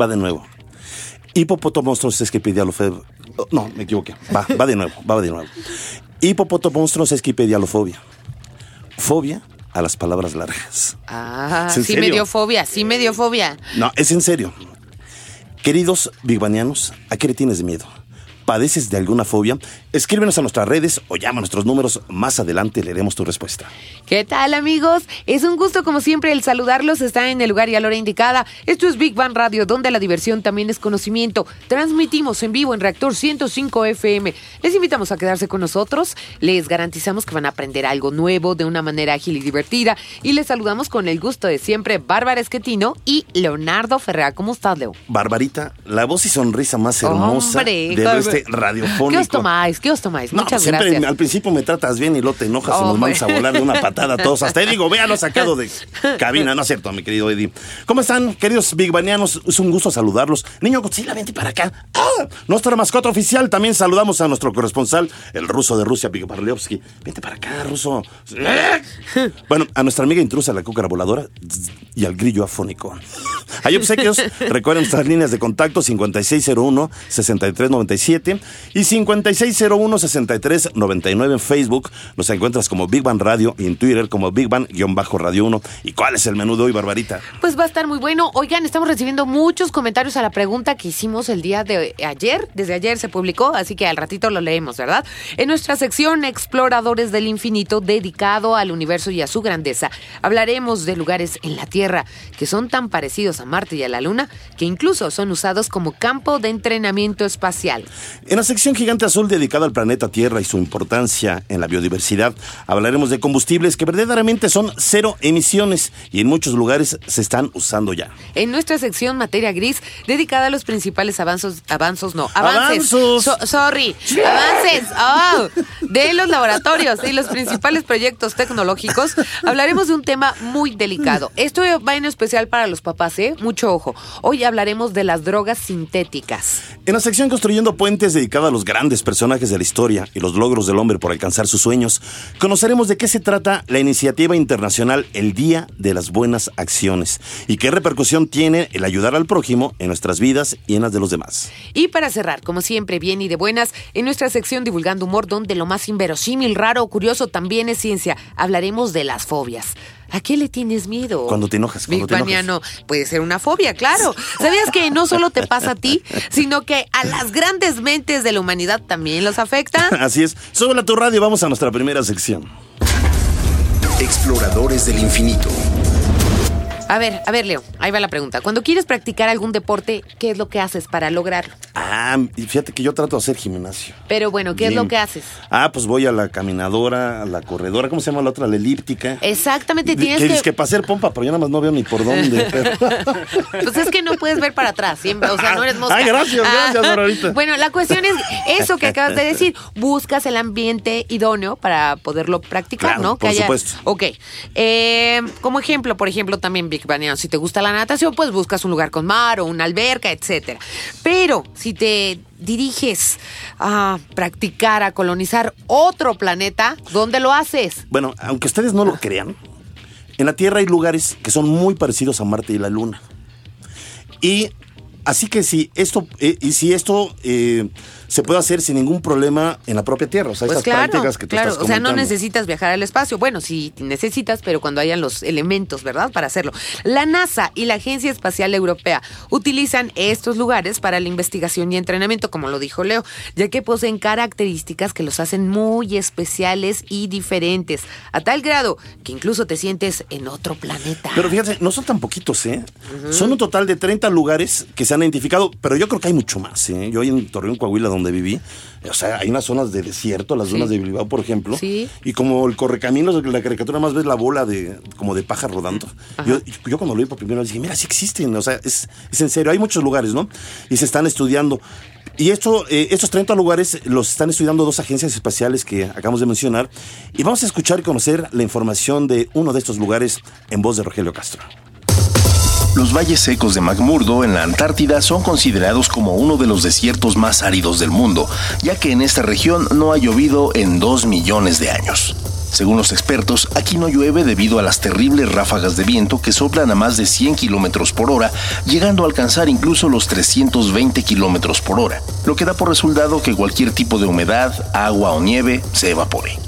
Va de nuevo. Hipopotomonstros esquipedialofobia. No, me equivoqué. Va, va de nuevo, va de nuevo. Hipopotomonstros esquipedialofobia. Fobia a las palabras largas. Ah, ¿Es sí me dio fobia, sí me dio fobia. No, es en serio. Queridos bigbanianos, ¿a qué le tienes miedo? ¿Padeces de alguna fobia? Escríbenos a nuestras redes o llama a nuestros números. Más adelante leeremos tu respuesta. ¿Qué tal amigos? Es un gusto como siempre el saludarlos. Está en el lugar y a la hora indicada. Esto es Big Bang Radio, donde la diversión también es conocimiento. Transmitimos en vivo en Reactor 105 FM. Les invitamos a quedarse con nosotros. Les garantizamos que van a aprender algo nuevo de una manera ágil y divertida. Y les saludamos con el gusto de siempre Bárbara Esquetino y Leonardo Ferrea. ¿Cómo estás, Leo? Barbarita, la voz y sonrisa más hermosa Hombre, del este radiofónico. ¿Qué os tomáis? ¿Qué os tomáis? No, Muchas siempre gracias. al principio me tratas bien y luego te enojas y nos vamos a volar de una patada todos. Hasta ahí digo, véalo sacado de cabina, no es cierto, mi querido Eddie. ¿Cómo están, queridos bigbanianos? Es un gusto saludarlos. Niño Godzilla, vente para acá. ¡Ah! Nuestra mascota oficial. También saludamos a nuestro corresponsal, el ruso de Rusia, Big Barleovsky. Vente para acá, ruso. Bueno, a nuestra amiga intrusa, la cúcara voladora, y al grillo afónico. Hay obsequios. Recuerden nuestras líneas de contacto 5601-6397 y 5601-6399 en Facebook. Nos encuentras como Big Bang Radio y en Twitter como Big Bang-Radio 1. ¿Y cuál es el menú de hoy, Barbarita? Pues va a estar muy bueno. Oigan, estamos recibiendo muchos comentarios a la pregunta que hicimos el día de ayer. Desde ayer se publicó, así que al ratito lo leemos, ¿verdad? En nuestra sección Exploradores del Infinito, dedicado al universo y a su grandeza, hablaremos de lugares en la Tierra que son tan parecidos a Marte y a la Luna que incluso son usados como campo de entrenamiento espacial. En la sección Gigante Azul dedicada al planeta Tierra y su importancia en la biodiversidad, hablaremos de combustibles que verdaderamente son cero emisiones y en muchos lugares se están usando ya. En nuestra sección Materia Gris, dedicada a los principales avanzos, avanzos no, avances. Avanzos. So- sorry, avances oh, de los laboratorios y los principales proyectos tecnológicos, hablaremos de un tema muy delicado. Esto va en especial para los papás, ¿eh? Mucho ojo. Hoy hablaremos de las drogas sintéticas. En la sección Construyendo Puentes, dedicada a los grandes personajes de la historia y los logros del hombre por alcanzar sus sueños, conoceremos de qué se trata la iniciativa internacional El Día de las Buenas Acciones y qué repercusión tiene el ayudar al prójimo en nuestras vidas y en las de los demás. Y para cerrar, como siempre, bien y de buenas, en nuestra sección Divulgando Humor, donde lo más inverosímil, raro o curioso también es ciencia, hablaremos de las fobias. ¿A qué le tienes miedo? Cuando te enojas, cuando te enojas. Puede ser una fobia, claro. ¿Sabías que no solo te pasa a ti, sino que a las grandes mentes de la humanidad también los afecta? Así es, súbela a tu radio y vamos a nuestra primera sección. Exploradores del infinito. A ver, a ver, Leo, ahí va la pregunta. Cuando quieres practicar algún deporte, ¿qué es lo que haces para lograrlo? Ah, y fíjate que yo trato de hacer gimnasio. Pero bueno, ¿qué es lo que haces? Ah, pues voy a la caminadora, a la corredora, ¿cómo se llama la otra? La elíptica. Exactamente, tienes que, que... dice que para hacer pompa, pero yo nada más no veo ni por dónde. pero- Pues es que no puedes ver para atrás, siempre, o sea, no eres mosca. Ay, gracias, gracias, Margarita. Bueno, la cuestión es eso que acabas de decir. Buscas el ambiente idóneo para poderlo practicar, Claro, ¿no? por supuesto. Ok. Eh, como ejemplo, por ejemplo, también Big Baniano, si te gusta la natación, pues buscas un lugar con mar o una alberca, etcétera. Pero si te diriges a practicar, a colonizar otro planeta, ¿dónde lo haces? Bueno, aunque ustedes no lo crean, en la Tierra hay lugares que son muy parecidos a Marte y la Luna. Y así que si esto, eh, y si esto eh, se puede hacer sin ningún problema en la propia Tierra, o sea, Pues claro, prácticas que tú claro. estás O sea, no necesitas viajar al espacio. Bueno, sí necesitas, pero cuando hayan los elementos, ¿verdad? Para hacerlo. La NASA y la Agencia Espacial Europea utilizan estos lugares para la investigación y entrenamiento, como lo dijo Leo, ya que poseen características que los hacen muy especiales y diferentes, a tal grado que incluso te sientes en otro planeta. Pero fíjate, no son tan poquitos, ¿eh? Son un total de 30 lugares que se han identificado, pero yo creo que hay mucho más. ¿eh? Yo en Torreón, Coahuila, donde viví, o sea, hay unas zonas de desierto, las zonas de Bilbao, por ejemplo. Sí. Y como el correcaminos, la caricatura más ves la bola de como de paja rodando. Yo, yo cuando lo vi por primera vez dije, mira, sí existen, o sea, es, es en serio, hay muchos lugares, ¿no? Y se están estudiando. Y esto, eh, estos 30 lugares los están estudiando dos agencias espaciales que acabamos de mencionar. Y vamos a escuchar y conocer la información de uno de estos lugares en voz de Rogelio Castro. Los valles secos de McMurdo en la Antártida son considerados como uno de los desiertos más áridos del mundo, ya que en esta región no ha llovido en dos millones de años. Según los expertos, aquí no llueve debido a las terribles ráfagas de viento que soplan a más de 100 kilómetros por hora, llegando a alcanzar incluso los 320 kilómetros por hora, lo que da por resultado que cualquier tipo de humedad, agua o nieve se evapore.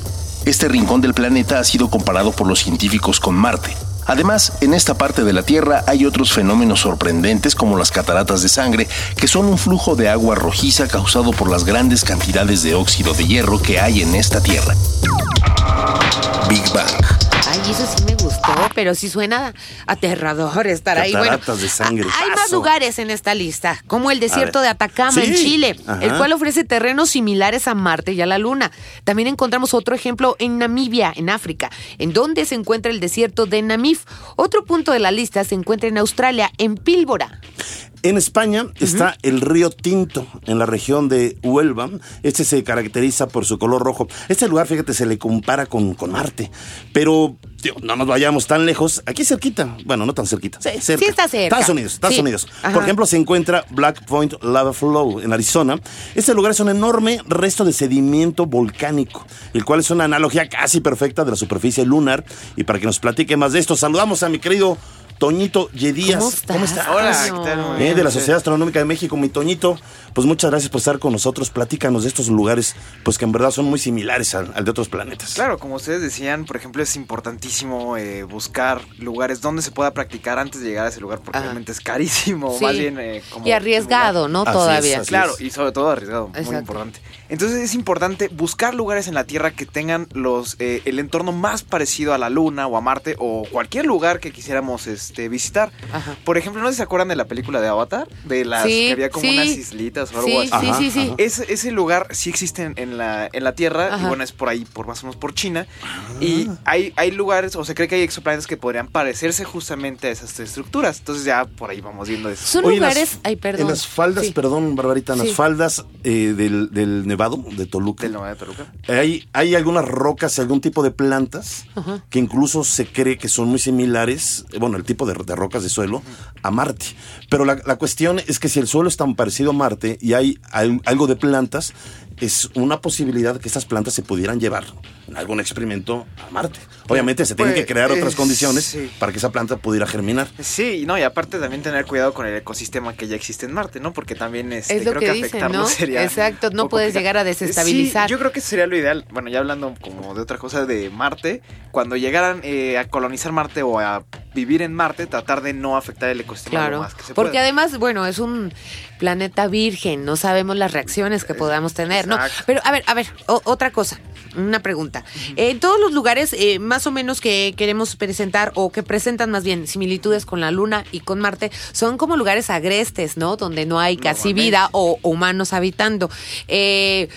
Este rincón del planeta ha sido comparado por los científicos con Marte, Además, en esta parte de la Tierra hay otros fenómenos sorprendentes como las cataratas de sangre, que son un flujo de agua rojiza causado por las grandes cantidades de óxido de hierro que hay en esta Tierra. Big Bang. Ay, eso sí me gustó, pero sí suena aterrador estar ahí. Bueno, Cataratas de sangre. hay más lugares en esta lista, como el desierto de Atacama en. Chile, Ajá. el cual ofrece terrenos similares a Marte y a la Luna. También encontramos otro ejemplo en Namibia, en África, en donde se encuentra el desierto de Namib. Otro punto de la lista se encuentra en Australia, en Pílbora. En España está el río Tinto, en la región de Huelva. Este se caracteriza por su color rojo. Este lugar, fíjate, se le compara con, con Marte. Pero tío, no nos vayamos tan lejos. Aquí cerquita. Bueno, no tan cerquita. Sí, cerca. sí está cerca. Estados Unidos, Estados Sí. Unidos. Ajá. Por ejemplo, se encuentra Black Point Lava Flow en Arizona. Este lugar es un enorme resto de sedimento volcánico, el cual es una analogía casi perfecta de la superficie lunar. Y para que nos platique más de esto, saludamos a mi querido Toñito Yedías. ¿Cómo estás? estás? Hola, Toño? ¿qué tal? Muy Eh, de la. Sociedad Astronómica de México, mi Toñito, pues muchas gracias por estar con nosotros. Platícanos de estos lugares, pues que en verdad son muy similares al, al de otros planetas. Claro, como ustedes decían, por ejemplo, es importantísimo eh, buscar lugares donde se pueda practicar antes de llegar a ese lugar, porque Ajá. realmente es carísimo, Sí. más bien eh, como Y arriesgado, ¿no? Así es, Todavía. así Claro, es. y sobre todo arriesgado, muy importante. Entonces es importante buscar lugares en la Tierra que tengan los eh, el entorno más parecido a la Luna o a Marte o cualquier lugar que quisiéramos este, visitar. Ajá. Por ejemplo, ¿no se acuerdan de la película de Avatar? De las Sí, que había como sí. unas islitas o algo Sí, así. sí, Ajá, sí, sí. ajá. Ese, ese lugar sí existe en, en la, en la Tierra Ajá. y bueno, es por ahí, por más o menos por China. Y hay, hay lugares, o se cree que hay exoplanetas que podrían parecerse justamente a esas estructuras. Entonces ya por ahí vamos viendo eso. Son Oye, en las- lugares. Ay, perdón. En las faldas, Sí. perdón, Barbarita, en Sí. las faldas eh, del, del Nevado, de Toluca. Del Nomad de Toluca. Hay, hay algunas rocas y algún tipo de plantas que incluso se cree que son muy similares, bueno, el tipo de, de rocas de suelo, a Marte. Pero la, la cuestión es que si el suelo es tan parecido a Marte y hay al- algo de plantas, es una posibilidad que estas plantas se pudieran llevar en algún experimento a Marte. Obviamente se tienen Pues, que crear otras eh, condiciones sí. para que esa planta pudiera germinar. Sí, y no, y aparte también tener cuidado con el ecosistema que ya existe en Marte, ¿no? Porque también este, Es lo creo que que, dicen, afectarlo ¿no? sería. Exacto, no puedes complicado. llegar a desestabilizar. Sí, yo creo que sería lo ideal. Bueno, ya hablando como de otra cosa de Marte, cuando llegaran eh, a colonizar Marte o a vivir en Marte, tratar de no afectar el ecosistema lo Claro, más que se porque pueda. además, bueno, es un planeta virgen, no sabemos las reacciones que podamos tener, ¿no? Pero a ver, a ver, o- otra cosa, una pregunta. En todos los lugares, eh, más o menos que queremos presentar o que presentan más bien similitudes con la Luna y con Marte, son como lugares agrestes, ¿no? Donde no hay casi vida o humanos habitando. Eh,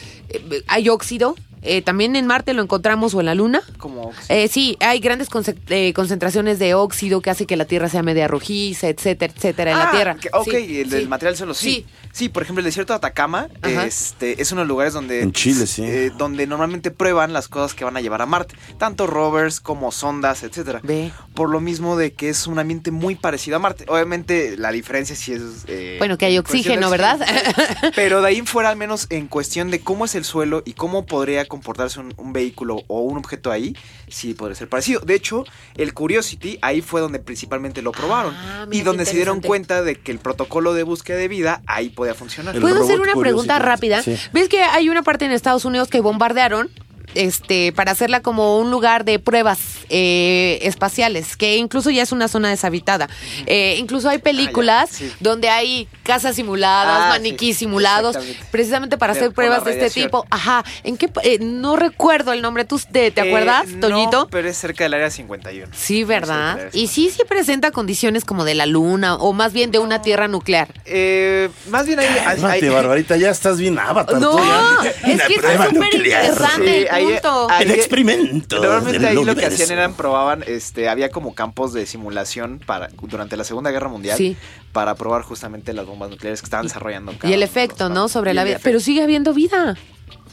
hay óxido. eh, también en Marte lo encontramos o en la Luna. Como, Eh, sí, hay grandes eh, concentraciones de óxido que hace que la Tierra sea media rojiza, etcétera, etcétera, en la Ah, Tierra. ok, Sí, el sí. material solo sí. Sí. Sí. por ejemplo, el desierto de Atacama Ajá. este, es uno de los lugares donde... En Chile, sí. eh, donde normalmente prueban las cosas que van a llevar a Marte. Tanto rovers como sondas, etcétera. Ve. Por lo mismo de que es un ambiente muy parecido a Marte. Obviamente la diferencia sí es... eh, Bueno, que hay oxígeno, ¿verdad? Pero de ahí en fuera, al menos en cuestión de cómo es el suelo y cómo podría comportarse un, un vehículo o un objeto ahí, sí podría ser parecido. De hecho, el Curiosity ahí fue donde principalmente lo probaron. Ah, mira y donde se dieron cuenta de que el protocolo de búsqueda de vida ahí podía funcionar. ¿Puedo hacer una pregunta rápida? Sí. ¿Ves que hay una parte en Estados Unidos que bombardearon? Este, para hacerla como un lugar de pruebas eh, espaciales, que incluso ya es una zona deshabitada. Eh, incluso hay películas Ah, sí. donde hay casas simuladas, Ah, maniquís sí, simulados, precisamente para De- hacer pruebas de este tipo. Ajá. ¿En qué? eh, no recuerdo el nombre. ¿Tú te, te Eh, acuerdas, no, Toñito? pero es cerca del área 51. Sí, ¿verdad? Y sí, sí presenta condiciones como de la luna o más bien de una tierra nuclear. Eh, más bien ahí. hay- Cálmate, hay- Barbarita, ya estás bien avatar. No, tú ya. es que está prueba súper nuclear. interesante Sí, punto. ahí- El experimento Normalmente ahí lo que hacían eran probaban, este, había como campos de simulación para durante la Segunda Guerra Mundial Sí. para probar justamente las bombas nucleares que estaban desarrollando. y el efecto, ¿no? Sobre la vida. Pero sigue habiendo vida.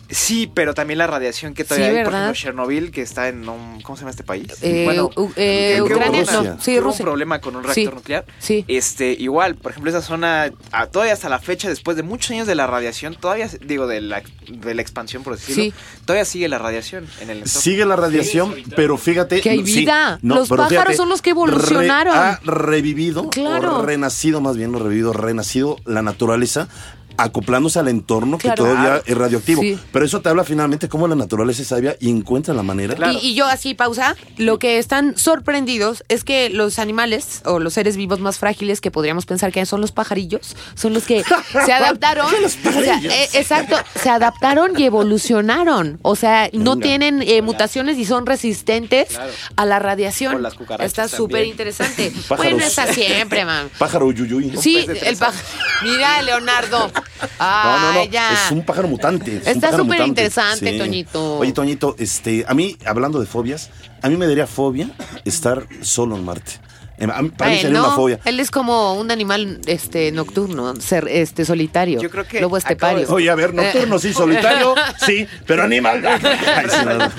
Sí, pero también la radiación que Sí, todavía hay, por ejemplo, Chernobyl, que está en un, ¿cómo se llama este país? Eh, u- eh, que hubo Ucrania, una- no, que sí, hubo un Rusia. problema con un reactor Sí, nuclear. sí. Este, igual, por ejemplo, esa zona, a- todavía hasta la fecha, después de muchos años de la radiación, todavía, digo, de la, de la expansión, por decirlo, Sí. todavía sigue la radiación en el entorno. Sigue la radiación, pero fíjate. Que hay sí, vida. Los pájaros son los que evolucionaron. re- ha revivido, Claro. o renacido, más bien, no revivido, renacido la naturaleza acoplándose al entorno Claro. que todavía es radioactivo. Sí. Pero eso te habla finalmente cómo la naturaleza es sabia y encuentra la manera. Claro. Y, y yo así, pausa, lo que están sorprendidos es que los animales o los seres vivos más frágiles que podríamos pensar que son los pajarillos, son los que se adaptaron. O sea, eh, exacto, se adaptaron y evolucionaron. O sea, no Venga. tienen eh, mutaciones y son resistentes Claro. a la radiación. Con las Está súper interesante. Pájaros. bueno, está siempre, man. Pájaro yuyuy. Sí, tres el pájaro. Mira, Leonardo. No, Ay, no, no. ya. Es un pájaro mutante. es Está súper interesante, Toñito. Oye, Toñito, este, a mí, hablando de fobias, a mí me daría fobia estar solo en Marte. Em, Para mí sería no, una fobia. Él es como un animal este nocturno, ser este solitario. Yo creo que lobo estepario. de- Oye, a ver, nocturno sí, solitario, sí, pero animal. Ay, sí, no, no.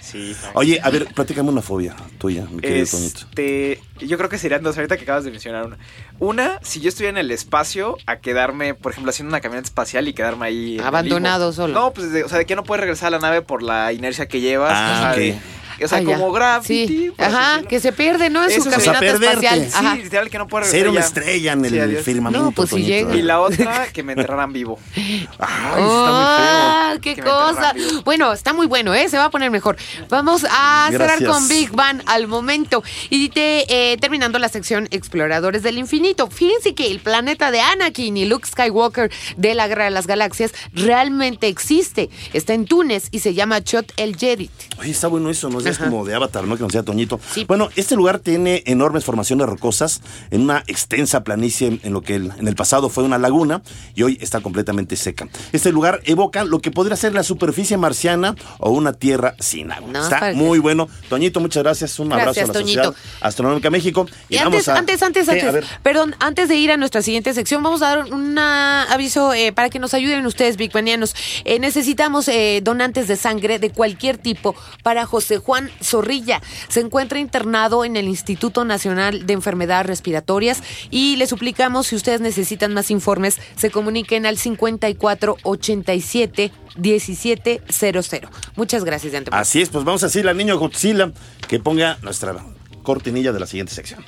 Sí, Oye, a ver, platícame una fobia tuya, mi querido Toñito. Este, yo creo que serían dos ahorita que acabas de mencionar una. Una, si yo estuviera en el espacio, a quedarme, por ejemplo, haciendo una camioneta espacial y quedarme ahí. Abandonado solo. No, pues, de- o sea, de que no puedes regresar a la nave por la inercia que llevas. Ah, o sea, ok. de- o sea, Ah, como Gravity. Sí. Ajá, que se pierde, ¿no? En Eso su es, o sea, caminata espacial. Sí, Ajá. literal que no puedes regresar. Ser una estrella en Sí, el adiós. firmamento. No, pues si llega. Y la otra, que me enterraran vivo. Ay, está Ah, muy qué Que me cosa. Bueno, está muy bueno, ¿eh? Se va a poner mejor. Vamos a cerrar con Big Bang al momento. Y te, eh, terminando la sección Exploradores del Infinito. Fíjense que el planeta de Anakin y Luke Skywalker de la Guerra de las Galaxias realmente existe. Está en Túnez y se llama Chot el Jedit. feo. Oye, está bueno eso, ¿no? Es como de Avatar, ¿no? Que nos decía Toñito. Sí. Bueno, este lugar tiene enormes formaciones rocosas en una extensa planicie en, lo que el- en el pasado fue una laguna y hoy está completamente seca. Este lugar evoca lo que podría ser la superficie marciana o una tierra sin agua. No, está para- muy bueno. Toñito, muchas gracias. Un abrazo a la Toñito. Sociedad Astronómica México. Y antes, vamos a- antes, antes, antes, ver. perdón, antes de ir a nuestra siguiente sección, vamos a dar un aviso eh, para que nos ayuden ustedes, Big Banianos. Eh, necesitamos eh, donantes de sangre de cualquier tipo para José Juan Zorrilla. Se encuentra internado en el Instituto Nacional de Enfermedades Respiratorias y le suplicamos, si ustedes necesitan más informes, se comuniquen al 5487 1700. Muchas gracias de antemano. Así es, pues vamos a decirle al niño Godzilla que ponga nuestra cortinilla de la siguiente sección.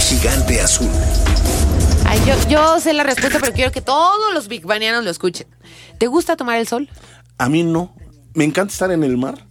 Gigante azul. Ay, yo, yo sé la respuesta, pero quiero que todos los Big Banianos lo escuchen. ¿Te gusta tomar el sol? A mí no. Me encanta estar en el mar,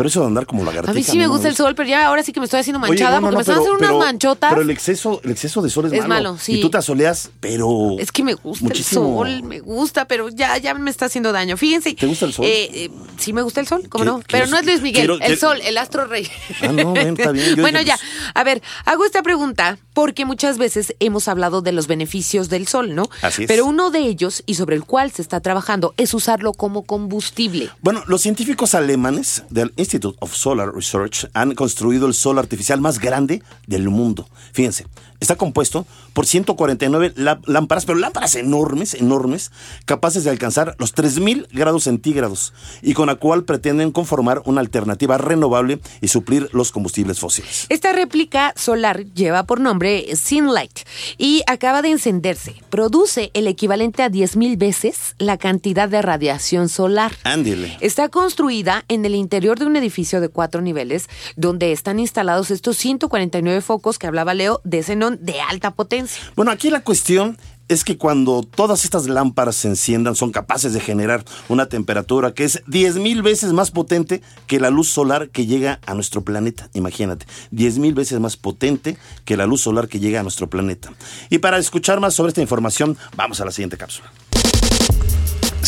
pero eso de andar como lagartija. A mí sí me gusta el sol, pero ya ahora sí que me estoy haciendo Oye, manchada no, no, porque no, me están haciendo unas pero- manchotas. Pero el exceso, el exceso de sol es, Es malo, sí. Y tú te asoleas, pero. Es que me gusta muchísimo. el sol, me gusta, pero ya, ya me está haciendo daño. Fíjense. ¿Te gusta el sol? Eh, eh, sí me gusta el sol, ¿cómo ¿Qué- no? Pero no es Luis Miguel, Quiero- el quiero- sol, el astro rey. Ah, no, ven, está bien. Yo bueno, dije, ya. pues- A ver, hago esta pregunta porque muchas veces hemos hablado de los beneficios del sol, ¿no? Así es. Pero uno de ellos, y sobre el cual se está trabajando, es usarlo como combustible. Bueno, los científicos alemanes del Institute of Solar Research han construido el sol artificial más grande del mundo. Fíjense, está compuesto por 149 lá- lámparas, pero lámparas enormes, enormes, capaces de alcanzar los 3000 grados centígrados y con la cual pretenden conformar una alternativa renovable y suplir los combustibles fósiles. Esta réplica solar lleva por nombre Sunlight y acaba de encenderse. Produce el equivalente a 10.000 veces la cantidad de radiación solar. Ándele. Está construida en el interior de un edificio de cuatro niveles donde están instalados estos 149 focos que hablaba Leo de xenón de alta potencia. Bueno, aquí la cuestión es que cuando todas estas lámparas se enciendan son capaces de generar una temperatura que es 10 mil veces más potente que la luz solar que llega a nuestro planeta. Imagínate, 10 mil veces más potente que la luz solar que llega a nuestro planeta. Y para escuchar más sobre esta información, vamos a la siguiente cápsula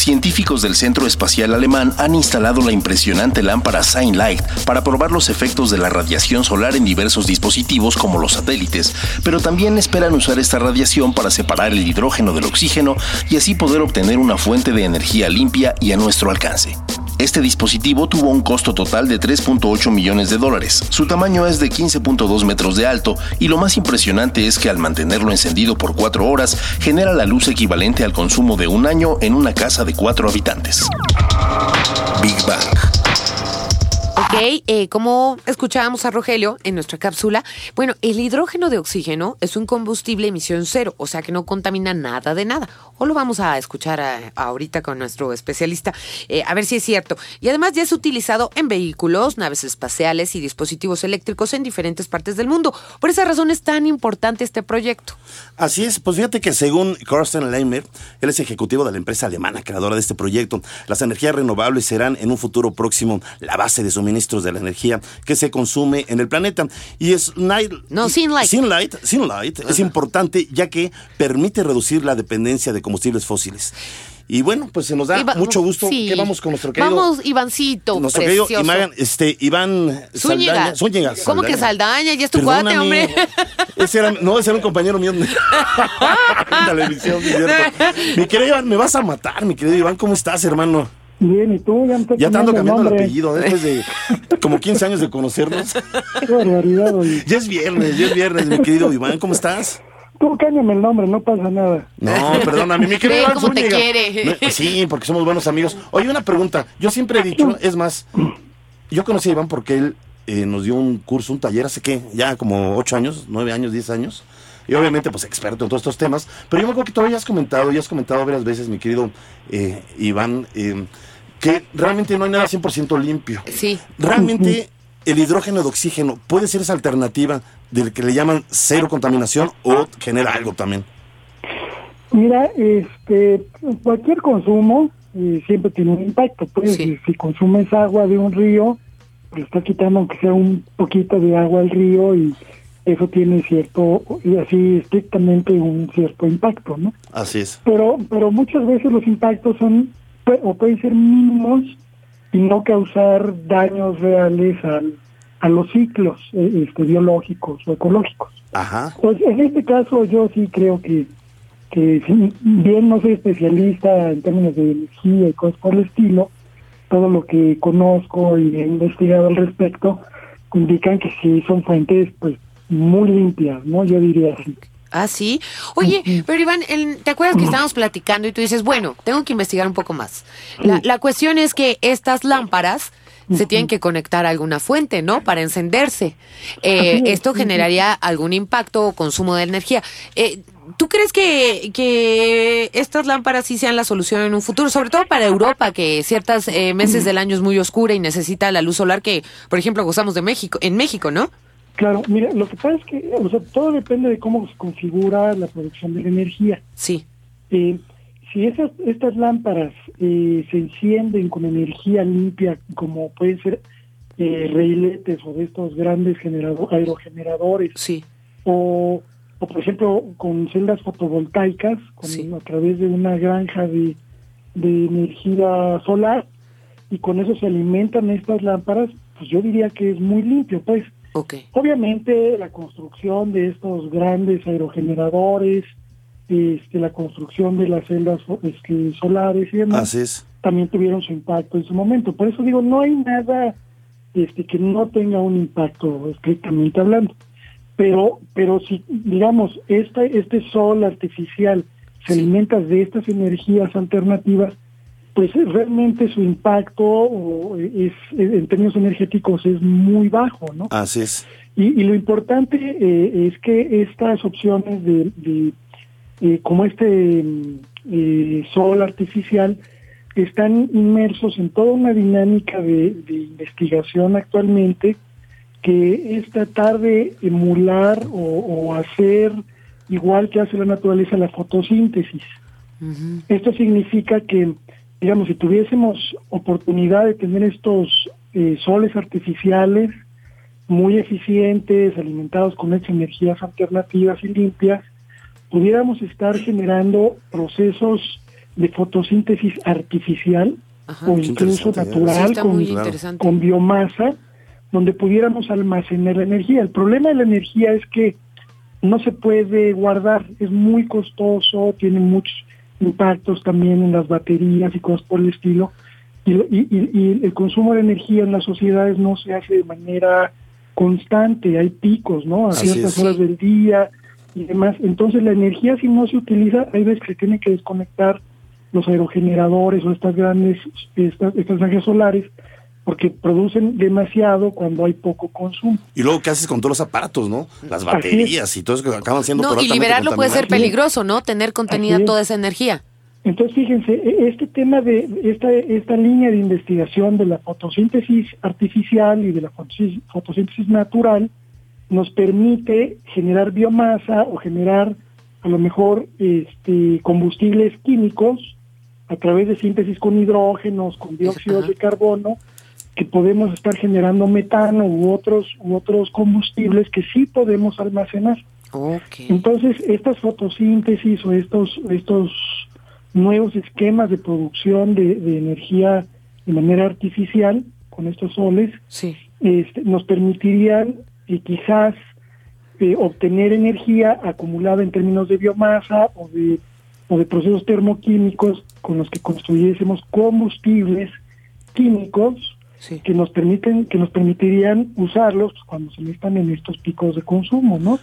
científicos del Centro Espacial Alemán han instalado la impresionante lámpara Light para probar los efectos de la radiación solar en diversos dispositivos como los satélites, pero también esperan usar esta radiación para separar el hidrógeno del oxígeno y así poder obtener una fuente de energía limpia y a nuestro alcance. Este dispositivo tuvo un costo total de 3.8 millones de dólares. Su tamaño es de 15.2 metros de alto y lo más impresionante es que al mantenerlo encendido por 4 horas genera la luz equivalente al consumo de un año en una casa de 4 habitantes. Big Bang. Ok, eh, como escuchábamos a Rogelio en nuestra cápsula, bueno, el hidrógeno de oxígeno es un combustible emisión cero, o sea que no contamina nada de nada. O lo vamos a escuchar ahorita con nuestro especialista, eh, a ver si es cierto. Y además ya es utilizado en vehículos, naves espaciales y dispositivos eléctricos en diferentes partes del mundo. Por esa razón es tan importante este proyecto. Así es, pues fíjate que según Carsten Leimer, él es ejecutivo de la empresa alemana creadora de este proyecto, las energías renovables serán en un futuro próximo la base de su suministros de la energía que se consume en el planeta. Y es night, no, sin light. Sin light, sin light es importante ya que permite reducir la dependencia de combustibles fósiles. Y bueno, pues se nos da mucho gusto que vamos con nuestro querido. Vamos, Ivancito. Nuestro querido Iván, este, Iván Zúñiga. Zúñiga. ¿Cómo que Saldaña? Ya es tu cuate, hombre. Ese era, no, ese era un compañero mío en televisión. Mi querido Iván, me vas a matar, mi querido Iván. ¿Cómo estás, hermano? Bien, ¿y tú? Ya, ya te ando cambiando el apellido después de como 15 años de conocernos. Qué barbaridad, Ya es viernes, ya es viernes, mi querido Iván, ¿cómo estás? Tú cáñame el nombre, no pasa nada. No, perdóname, mi querido Iván ¿Cómo te quiere? sí, porque somos buenos amigos. Oye, una pregunta. Yo siempre he dicho, es más, yo conocí a Iván porque él eh, nos dio un curso, un taller hace que ya como 8 años, 9 años, 10 años y obviamente pues experto en todos estos temas, pero yo me acuerdo que todavía has comentado, ya has comentado varias veces, mi querido eh, Iván, eh, que realmente no hay nada 100% limpio. Sí. Realmente el hidrógeno de oxígeno puede ser esa alternativa del que le llaman cero contaminación o genera algo también. Mira, este, cualquier consumo eh, siempre tiene un impacto. Pues, si, consumes agua de un río, pues está quitando aunque sea un poquito de agua al río y eso tiene cierto, y así estrictamente un cierto impacto, ¿no? Así es. Pero, pero muchas veces los impactos son o pueden ser mínimos y no causar daños reales a los ciclos eh, este, biológicos o ecológicos. Ajá. Pues en este caso yo sí creo que, que bien no soy especialista en términos de energía y cosas por el estilo, todo lo que conozco y he investigado al respecto indican que sí son fuentes pues muy limpias, ¿no? Yo diría así. Ah, sí. Oye, pero Iván, ¿te acuerdas que estábamos platicando y tú dices, bueno, tengo que investigar un poco más? La, cuestión es que estas lámparas se tienen que conectar a alguna fuente, ¿no? Para encenderse. Eh, esto generaría algún impacto o consumo de energía. Eh, ¿Tú crees que, que estas lámparas sí sean la solución en un futuro? Sobre todo para Europa, que ciertos eh, meses del año es muy oscura y necesita la luz solar que, por ejemplo, gozamos de México, en México, ¿no? Claro, mira, lo que pasa es que o sea, todo depende de cómo se configura la producción de la energía. Sí. Eh, si esas estas lámparas eh, se encienden con energía limpia, como pueden ser eh, reiletes o de estos grandes aerogeneradores, sí. o, o por ejemplo con celdas fotovoltaicas, con, a través de una granja de, de energía solar, y con eso se alimentan estas lámparas, pues yo diría que es muy limpio, pues. Obviamente la construcción de estos grandes aerogeneradores, este, la construcción de las celdas este, solares y demás, también tuvieron su impacto en su momento. Por eso digo, no hay nada este, que no tenga un impacto estrictamente hablando. Pero, pero si, digamos, esta, este sol artificial se alimenta de estas energías alternativas, pues realmente su impacto es, en términos energéticos es muy bajo, ¿no? Así es. Y, lo importante eh, es que estas opciones de, eh, como este eh, sol artificial están inmersos en toda una dinámica de, investigación actualmente que es tratar de emular o, hacer igual que hace la naturaleza la fotosíntesis. Esto significa que, digamos, si tuviésemos oportunidad de tener estos eh, soles artificiales muy eficientes, alimentados con estas energías alternativas y limpias, pudiéramos estar generando procesos de fotosíntesis artificial o incluso natural con, con biomasa, donde pudiéramos almacenar la energía. El problema de la energía es que no se puede guardar, es muy costoso, tiene muchos impactos también en las baterías y cosas por el estilo. Y, y, el consumo de energía en las sociedades no se hace de manera constante, hay picos, ¿no? A ciertas horas del día y demás. Entonces la energía si no se utiliza, hay veces que se tienen que desconectar los aerogeneradores o estas grandes, estas, estas solares porque producen demasiado cuando hay poco consumo. Y luego, ¿qué haces con todos los aparatos, no? Las baterías y todo eso que acaban siendo No, y liberarlo puede ser peligroso, ¿no? Tener contenida toda esa energía. Entonces, fíjense, e, este tema de esta, esta línea de investigación de la fotosíntesis artificial y de la fotosíntesis natural nos permite generar biomasa o generar a lo mejor este, combustibles químicos a través de síntesis con hidrógenos, con dióxido de carbono, que podemos estar generando metano u otros u otros combustibles que sí podemos almacenar. Entonces, estas fotosíntesis o estos estos nuevos esquemas de producción de, energía de manera artificial con estos soles este, nos permitirían eh, quizás eh, obtener energía acumulada en términos de biomasa o de o de procesos termoquímicos con los que construyésemos combustibles químicos que nos permiten que nos permitirían usarlos cuando se necesitan en estos picos de consumo, ¿no?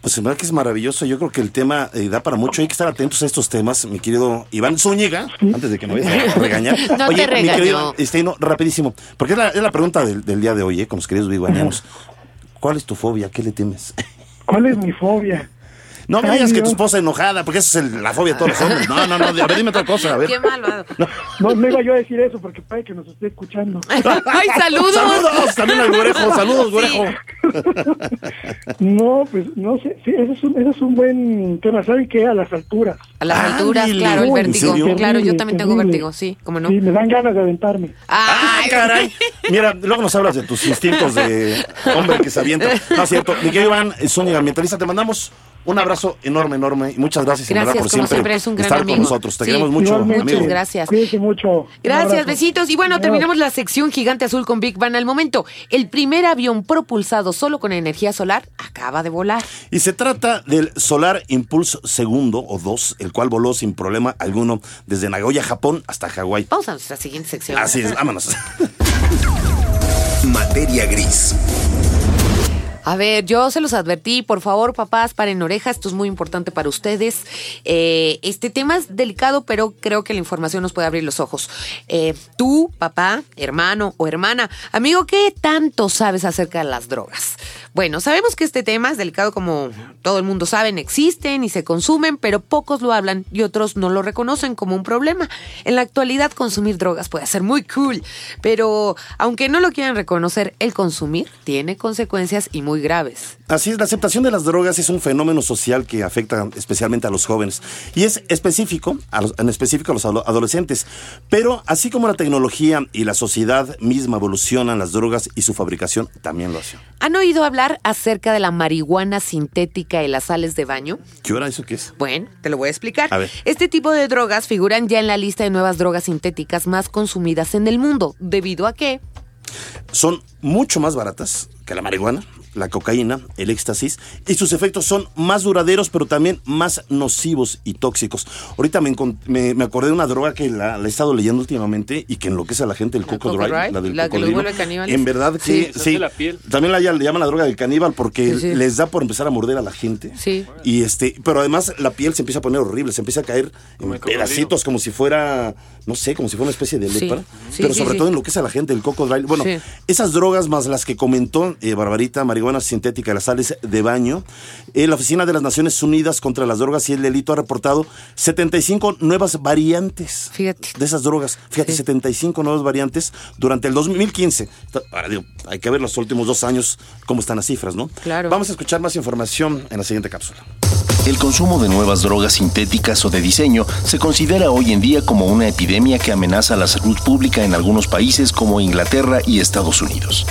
Pues en verdad que es maravilloso. Yo creo que el tema eh, da para mucho. Hay que estar atentos a estos temas, mi querido Iván Zúñiga, antes de que me vayas a regañar. no Oye, te mi querido Esteino, rapidísimo, porque es la, es la pregunta del, del, día de hoy, eh, con los queridos biguanianos. ¿Cuál es tu fobia? ¿Qué le temes? ¿Cuál es mi fobia? No me digas que tu esposa enojada, porque esa es la fobia de todos los hombres. No, no, no, a ver, dime otra cosa, a ver. Qué malvado. No, no iba yo a decir eso porque puede que nos esté escuchando. ¡Ay, saludos! ¡Saludos! También al güerejo, saludos, güerejo. No, pues no sé, sí, ese es un, ese es un buen tema. ¿Saben qué? A las alturas. A las alturas, claro, el vértigo. Claro, yo también tengo vértigo, sí, como no. Sí, me dan ganas de aventarme. ¡Ay, caray! Mira, luego nos hablas de tus instintos de hombre que se avienta. No es cierto. Miguel Iván, Zúñiga, ambientalista, te mandamos un abrazo enorme, enorme. Y muchas gracias, gracias por siempre, siempre es un gran estar amigo. con nosotros. Te queremos mucho, Muchas amigo. gracias. Cuídense mucho. Gracias, besitos. Y bueno, terminamos la sección Gigante Azul con Big Bang al momento. El primer avión propulsado solo con energía solar acaba de volar. Y se trata del Solar Impulse segundo o dos, el cual voló sin problema alguno desde Nagoya, Japón, hasta Hawái. Vamos a nuestra siguiente sección. Así es, vámonos. Materia gris. A ver, yo se los advertí, por favor, papás, paren orejas, esto es muy importante para ustedes. Eh, este tema es delicado, pero creo que la información nos puede abrir los ojos. Eh, tú, papá, hermano o hermana, amigo, ¿qué tanto sabes acerca de las drogas? Bueno, sabemos que este tema es delicado como todo el mundo sabe, existen y se consumen, pero pocos lo hablan y otros no lo reconocen como un problema. En la actualidad consumir drogas puede ser muy cool, pero aunque no lo quieran reconocer, el consumir tiene consecuencias y muy graves. Así es, la aceptación de las drogas es un fenómeno social que afecta especialmente a los jóvenes y es específico, a los, en específico a los adolescentes. Pero así como la tecnología y la sociedad misma evolucionan, las drogas y su fabricación también lo hacen. ¿Han oído hablar acerca de la marihuana sintética y las sales de baño? ¿Qué hora eso qué es? Bueno, te lo voy a explicar. A ver. Este tipo de drogas figuran ya en la lista de nuevas drogas sintéticas más consumidas en el mundo, debido a que son mucho más baratas que la marihuana, la cocaína, el éxtasis, y sus efectos son más duraderos, pero también más nocivos y tóxicos. Ahorita me, me, me acordé de una droga que la, la, he estado leyendo últimamente y que enloquece a la gente, el Coco Dry, la del la que los. En verdad que sí, sí la piel. también la, le llaman la droga del caníbal porque sí, les da por empezar a morder a la gente. Sí. Y este, pero además la piel se empieza a poner horrible, se empieza a caer en pedacitos como si fuera, no sé, como si fuera una especie de lepra, pero sobre todo enloquece a la gente, el Coco Dry. Bueno, esas drogas más las que comentó eh, Barbarita, marihuana sintética, las sales de baño. Eh, la Oficina de las Naciones Unidas contra las Drogas y el Delito ha reportado 75 nuevas variantes Fíjate. de esas drogas. Fíjate, Sí. 75 nuevas variantes durante el 2015. Ahora digo, hay que ver los últimos dos años cómo están las cifras, ¿no? Claro. Vamos a escuchar más información en la siguiente cápsula. El consumo de nuevas drogas sintéticas o de diseño se considera hoy en día como una epidemia que amenaza la salud pública en algunos países como Inglaterra y Estados Unidos.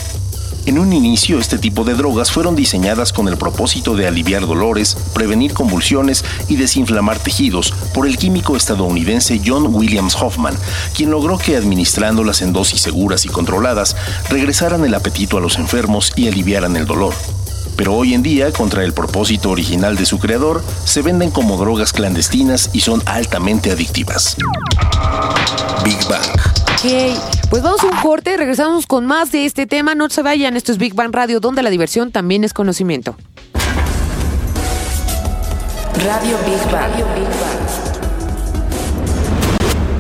En un inicio, este tipo de drogas fueron diseñadas con el propósito de aliviar dolores, prevenir convulsiones y desinflamar tejidos por el químico estadounidense John Williams Hoffman, quien logró que administrándolas en dosis seguras y controladas, regresaran el apetito a los enfermos y aliviaran el dolor. Pero hoy en día, contra el propósito original de su creador, se venden como drogas clandestinas y son altamente adictivas. Big Bang. Ok, pues vamos a un corte, regresamos con más de este tema. No se vayan, esto es Big Bang Radio, donde la diversión también es conocimiento. Radio Big Bang.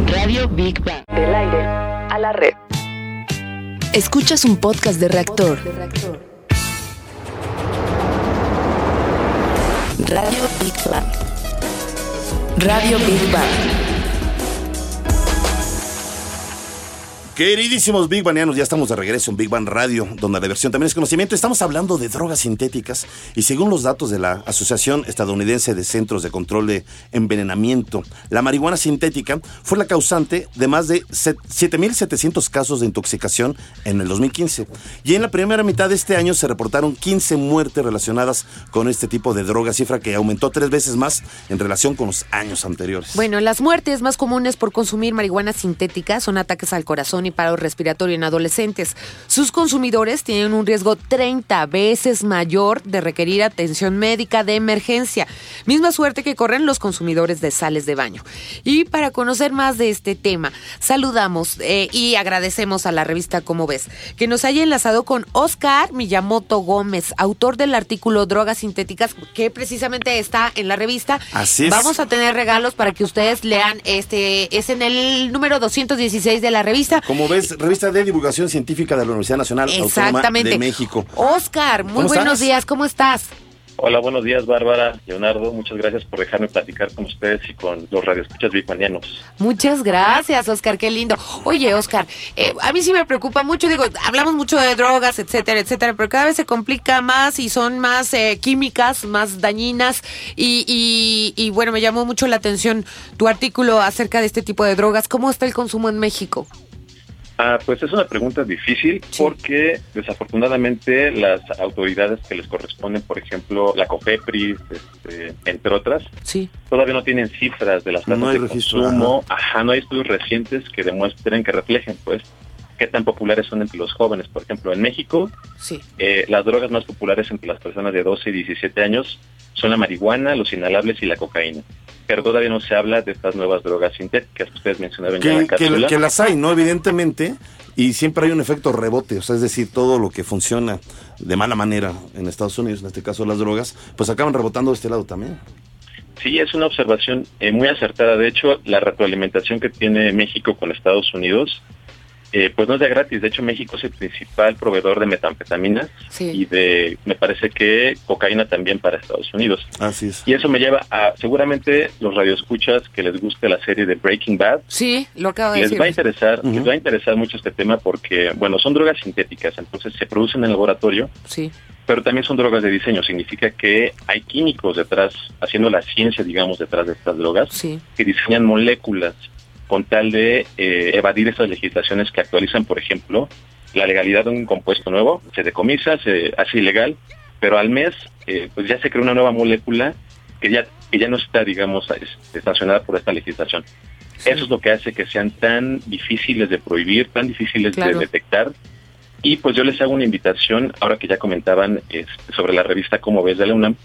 Radio Big Bang. Del aire a la red. Escuchas un podcast de reactor. Radio Big Bang. Radio Big Bang. Queridísimos Big Banianos, ya estamos de regreso en Big Bang Radio, donde la diversión también es conocimiento. Estamos hablando de drogas sintéticas y según los datos de la Asociación Estadounidense de Centros de Control de Envenenamiento, la marihuana sintética fue la causante de más de 7.700 casos de intoxicación en el 2015. Y en la primera mitad de este año se reportaron 15 muertes relacionadas con este tipo de droga, cifra que aumentó tres veces más en relación con los años anteriores. Bueno, las muertes más comunes por consumir marihuana sintética son ataques al corazón y paro respiratorio en adolescentes. Sus consumidores tienen un riesgo 30 veces mayor de requerir atención médica de emergencia. Misma suerte que corren los consumidores de sales de baño. Y para conocer más de este tema, saludamos eh, y agradecemos a la revista Como ves, que nos haya enlazado con Oscar Miyamoto Gómez, autor del artículo Drogas Sintéticas, que precisamente está en la revista. Así es. Vamos a tener regalos para que ustedes lean este, es en el número 216 de la revista. Como ves, revista de divulgación científica de la Universidad Nacional Autónoma de México. Oscar, muy ¿Cómo buenos estás? días, ¿cómo estás? Hola, buenos días, Bárbara, Leonardo. Muchas gracias por dejarme platicar con ustedes y con los radioescuchas bicmanianos. Muchas gracias, Oscar, qué lindo. Oye, Oscar, eh, a mí sí me preocupa mucho, digo, hablamos mucho de drogas, etcétera, etcétera, pero cada vez se complica más y son más eh, químicas, más dañinas y, y, y bueno, me llamó mucho la atención tu artículo acerca de este tipo de drogas. ¿Cómo está el consumo en México? Ah, pues es una pregunta difícil Sí. porque desafortunadamente las autoridades que les corresponden, por ejemplo, la COFEPRIS, este, entre otras, Sí. todavía no tienen cifras de las tasas No de registro, consumo. Ajá. no hay estudios recientes que demuestren, que reflejen, pues, qué tan populares son entre los jóvenes. Por ejemplo, en México, Sí. eh, las drogas más populares entre las personas de 12 y 17 años son la marihuana, los inhalables y la cocaína. Pero todavía no se habla de estas nuevas drogas sintéticas que ustedes mencionaban ya en Que, la que- que las hay, ¿no? Evidentemente. Y siempre hay un efecto rebote, o sea, es decir, todo lo que funciona de mala manera en Estados Unidos, en este caso las drogas, pues acaban rebotando de este lado también. Sí, es una observación eh, muy acertada. De hecho, la retroalimentación que tiene México con Estados Unidos, eh, pues no es de gratis. De hecho, México es el principal proveedor de metanfetaminas Sí. y de, me parece que cocaína también para Estados Unidos. Así es. Y eso me lleva a, seguramente, los radioescuchas que les guste la serie de Breaking Bad, Sí, lo acabo de les decir. va a interesar, les va a interesar mucho este tema porque, bueno, son drogas sintéticas, entonces se producen en el laboratorio, Sí. pero también son drogas de diseño. Significa que hay químicos detrás, haciendo la ciencia, digamos, detrás de estas drogas Sí. que diseñan moléculas con tal de eh, evadir esas legislaciones que actualizan, por ejemplo, la legalidad de un compuesto nuevo, se decomisa, se hace ilegal, pero al mes eh, pues ya se crea una nueva molécula que ya, que ya no está, digamos, sancionada por esta legislación. Eso es lo que hace que sean tan difíciles de prohibir, tan difíciles Claro. de detectar. Y pues yo les hago una invitación, ahora que ya comentaban este, sobre la revista Como ves de la UNAM,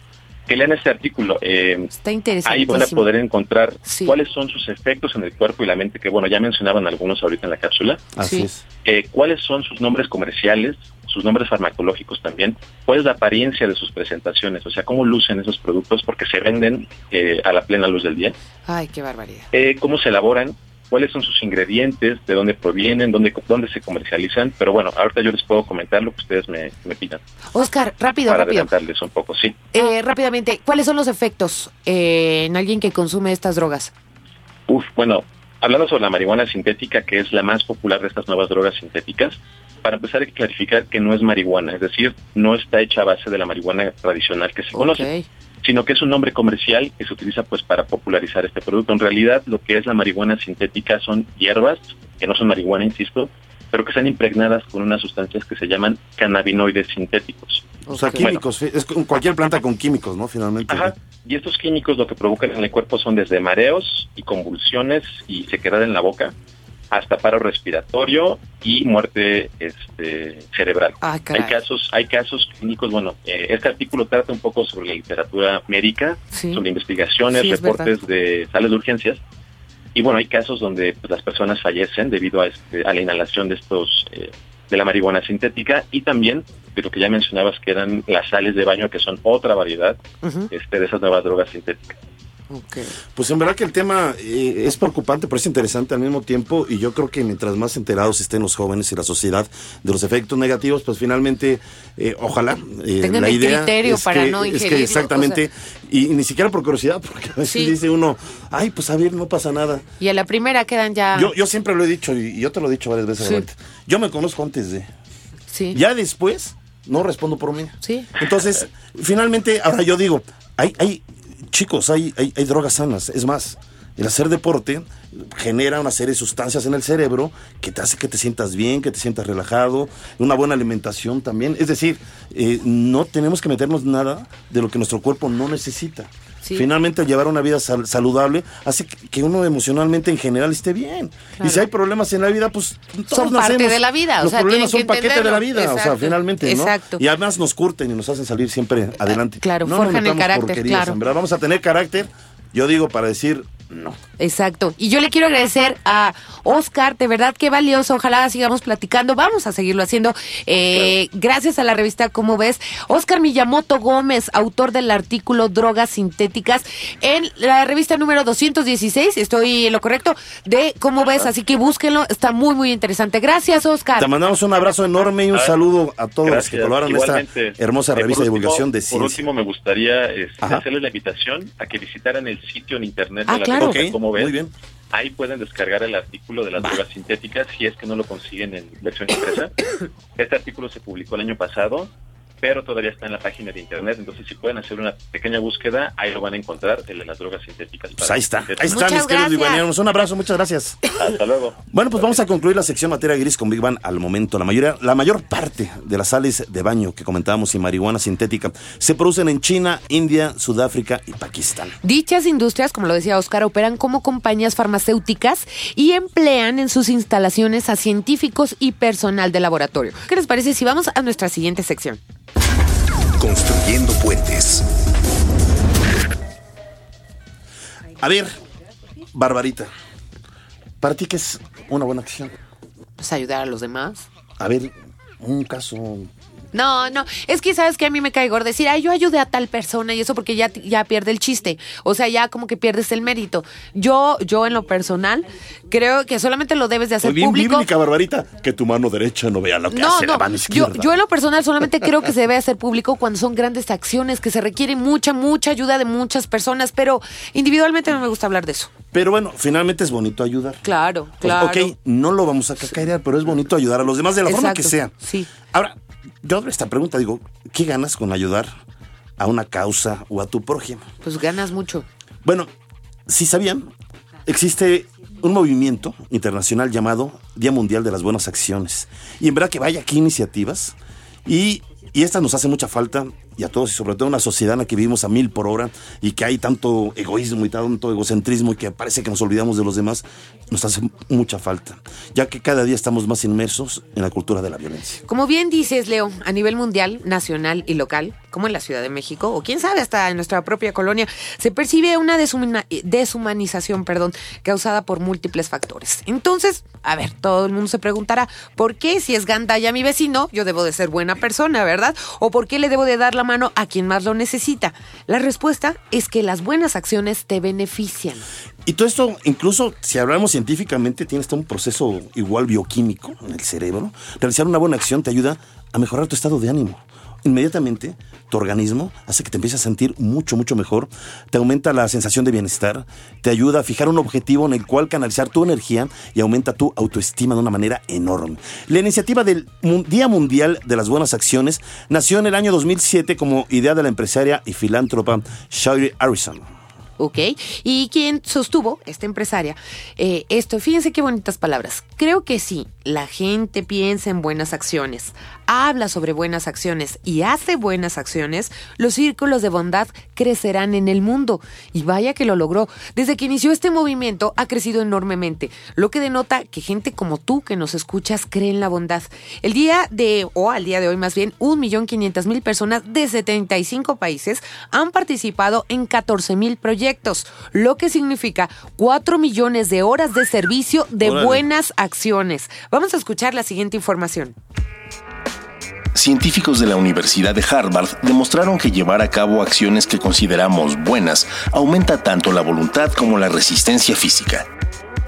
que lean este artículo. Eh, Está Ahí interesantísimo. van a poder encontrar Sí. cuáles son sus efectos en el cuerpo y la mente, que bueno, ya mencionaban algunos ahorita en la cápsula. Así Sí. es. Eh, cuáles son sus nombres comerciales, sus nombres farmacológicos también, cuál es la apariencia de sus presentaciones, o sea, cómo lucen esos productos porque se venden eh, a la plena luz del día, Ay, qué barbaridad. Eh, cómo se elaboran, cuáles son sus ingredientes, de dónde provienen, dónde, dónde se comercializan, pero bueno, ahorita yo les puedo comentar lo que ustedes me, me pidan Oscar, rápido, para rápido. adelantarles un poco, sí. Eh, rápidamente, ¿cuáles son los efectos eh, en alguien que consume estas drogas? Uf, bueno, hablando sobre la marihuana sintética, que es la más popular de estas nuevas drogas sintéticas, para empezar hay que clarificar que no es marihuana, es decir, no está hecha a base de la marihuana tradicional que se conoce, Ok. Sino que es un nombre comercial que se utiliza pues para popularizar este producto. En realidad lo que es la marihuana sintética son hierbas, que no son marihuana, insisto, pero que están impregnadas con unas sustancias que se llaman cannabinoides sintéticos. O sea, químicos, es cualquier planta con químicos, ¿no? Finalmente. Ajá, y estos químicos lo que provocan en el cuerpo son desde mareos y convulsiones y sequedad en la boca, hasta paro respiratorio y muerte este, cerebral. hay casos, hay casos clínicos. Bueno, eh, este artículo trata un poco sobre la literatura médica, sobre investigaciones, reportes de sales de urgencias. Y bueno, hay casos donde pues, las personas fallecen debido a, este, a la inhalación de estos eh, de la marihuana sintética y también de lo que ya mencionabas que eran las sales de baño que son otra variedad este, de esas nuevas drogas sintéticas. Pues en verdad que el tema eh, es preocupante, pero es interesante al mismo tiempo y yo creo que mientras más enterados estén los jóvenes y la sociedad de los efectos negativos, pues finalmente, eh, ojalá, eh, la idea criterio para no es que exactamente, y, ni siquiera por curiosidad, porque a veces dice uno, ay, pues a ver, no pasa nada. Y a la primera quedan ya... Yo, yo siempre lo he dicho y, yo te lo he dicho varias veces, yo me conozco antes de... Sí. Ya después no respondo por mí. Sí. Entonces, finalmente, ahora yo digo, hay, hay chicos, hay, hay, hay drogas sanas. Es más, el hacer deporte genera una serie de sustancias en el cerebro que te hace que te sientas bien, que te sientas relajado, una buena alimentación también. Es decir, eh, no tenemos que meternos nada de lo que nuestro cuerpo no necesita. Finalmente, llevar una vida saludable hace que uno emocionalmente en general esté bien. Y si hay problemas en la vida, pues todos son parte de la vida. Los problemas son paquete de la vida, o sea, finalmente, ¿no? Exacto. Y además nos curten y nos hacen salir siempre adelante. Claro, forjan el carácter, claro. Vamos a tener carácter, yo digo, para decir no. Exacto. Y yo le quiero agradecer a Oscar, de verdad qué valioso. Ojalá sigamos platicando. Vamos a seguirlo haciendo. Eh, gracias a la revista Como ves. Oscar Miyamoto Gómez, autor del artículo Drogas Sintéticas en la revista número 216. Estoy en lo correcto de Cómo ves. Así que búsquenlo. Está muy, muy interesante. Gracias, Oscar. Te mandamos un abrazo enorme y un saludo a todos los que colaboraron en esta hermosa revista de divulgación de ciencia. Por último, me gustaría este, hacerles la invitación a que visitaran el sitio en internet de ah, la claro. Como ven, Muy bien. Ahí pueden descargar el artículo de las drogas sintéticas si es que no lo consiguen en versión impresa. Este artículo se publicó el año pasado pero todavía está en la página de internet, entonces si pueden hacer una pequeña búsqueda, ahí lo van a encontrar, el de las drogas sintéticas. Pues ahí está, ahí está, mis queridos Un abrazo, muchas gracias. Hasta luego. Bueno, pues vamos a concluir la sección materia gris con Big Bang al momento. La mayoría, la mayor parte de las sales de baño que comentábamos y marihuana sintética se producen en China, India, Sudáfrica y Pakistán. Dichas industrias, como lo decía Oscar, operan como compañías farmacéuticas y emplean en sus instalaciones a científicos y personal de laboratorio. ¿Qué les parece si vamos a nuestra siguiente sección? Construyendo puentes. A ver, Barbarita, ¿para ti qué es una buena acción? Pues ayudar a los demás. A ver, un caso no, no, es que sabes que a mí me cae gordo decir, ay, yo ayudé a tal persona y eso porque ya, ya pierde el chiste. O sea, ya como que pierdes el mérito. Yo, yo en lo personal, creo que solamente lo debes de hacer bien público. bíblica, Barbarita, que tu mano derecha no vea lo que hace la mano izquierda. Yo, yo en lo personal solamente creo que se debe hacer público cuando son grandes acciones, que se requiere mucha, mucha ayuda de muchas personas, pero individualmente no me gusta hablar de eso. Pero bueno, finalmente es bonito ayudar. Claro, claro. ok, no lo vamos a cacarear, pero es bonito ayudar a los demás de la forma que sea. Sí. Ahora, yo esta pregunta digo, ¿qué ganas con ayudar a una causa o a tu prójimo? Pues ganas mucho. Bueno, si sabían, existe un movimiento internacional llamado Día Mundial de las Buenas Acciones. Y en verdad que vaya aquí iniciativas. Y, y esta nos hace mucha falta y a todos, y sobre todo en una sociedad en la que vivimos a mil por hora y que hay tanto egoísmo y tanto egocentrismo y que parece que nos olvidamos de los demás, nos hace mucha falta, ya que cada día estamos más inmersos en la cultura de la violencia. Como bien dices, Leo, a nivel mundial, nacional y local, como en la Ciudad de México, o quién sabe, hasta en nuestra propia colonia, se percibe una deshumanización perdón, causada por múltiples factores. Entonces, a ver, todo el mundo se preguntará, ¿por qué si es Gandaya mi vecino, yo debo de ser buena persona, verdad? ¿O por qué le debo de dar la mano a quien más lo necesita? La respuesta es que las buenas acciones te benefician. Y todo esto, incluso si hablamos científicamente, tiene hasta un proceso igual bioquímico en el cerebro. Realizar una buena acción te ayuda a mejorar tu estado de ánimo inmediatamente tu organismo hace que te empieces a sentir mucho, mucho mejor, te aumenta la sensación de bienestar, te ayuda a fijar un objetivo en el cual canalizar tu energía y aumenta tu autoestima de una manera enorme. La iniciativa del Día Mundial de las Buenas Acciones nació en el año 2007 como idea de la empresaria y filántropa Shirley Harrison. ¿Ok? Y quien sostuvo, esta empresaria, eh, esto, fíjense qué bonitas palabras. Creo que sí, la gente piensa en buenas acciones, habla sobre buenas acciones y hace buenas acciones, los círculos de bondad crecerán en el mundo. Y vaya que lo logró. Desde que inició este movimiento ha crecido enormemente, lo que denota que gente como tú que nos escuchas cree en la bondad. El día de, o al día de hoy más bien, un millón quinientas mil personas de 75 países han participado en 14 mil proyectos, lo que significa 4 millones de horas de servicio de buenas acciones. Vamos a escuchar la siguiente información. Científicos de la Universidad de Harvard demostraron que llevar a cabo acciones que consideramos buenas aumenta tanto la voluntad como la resistencia física.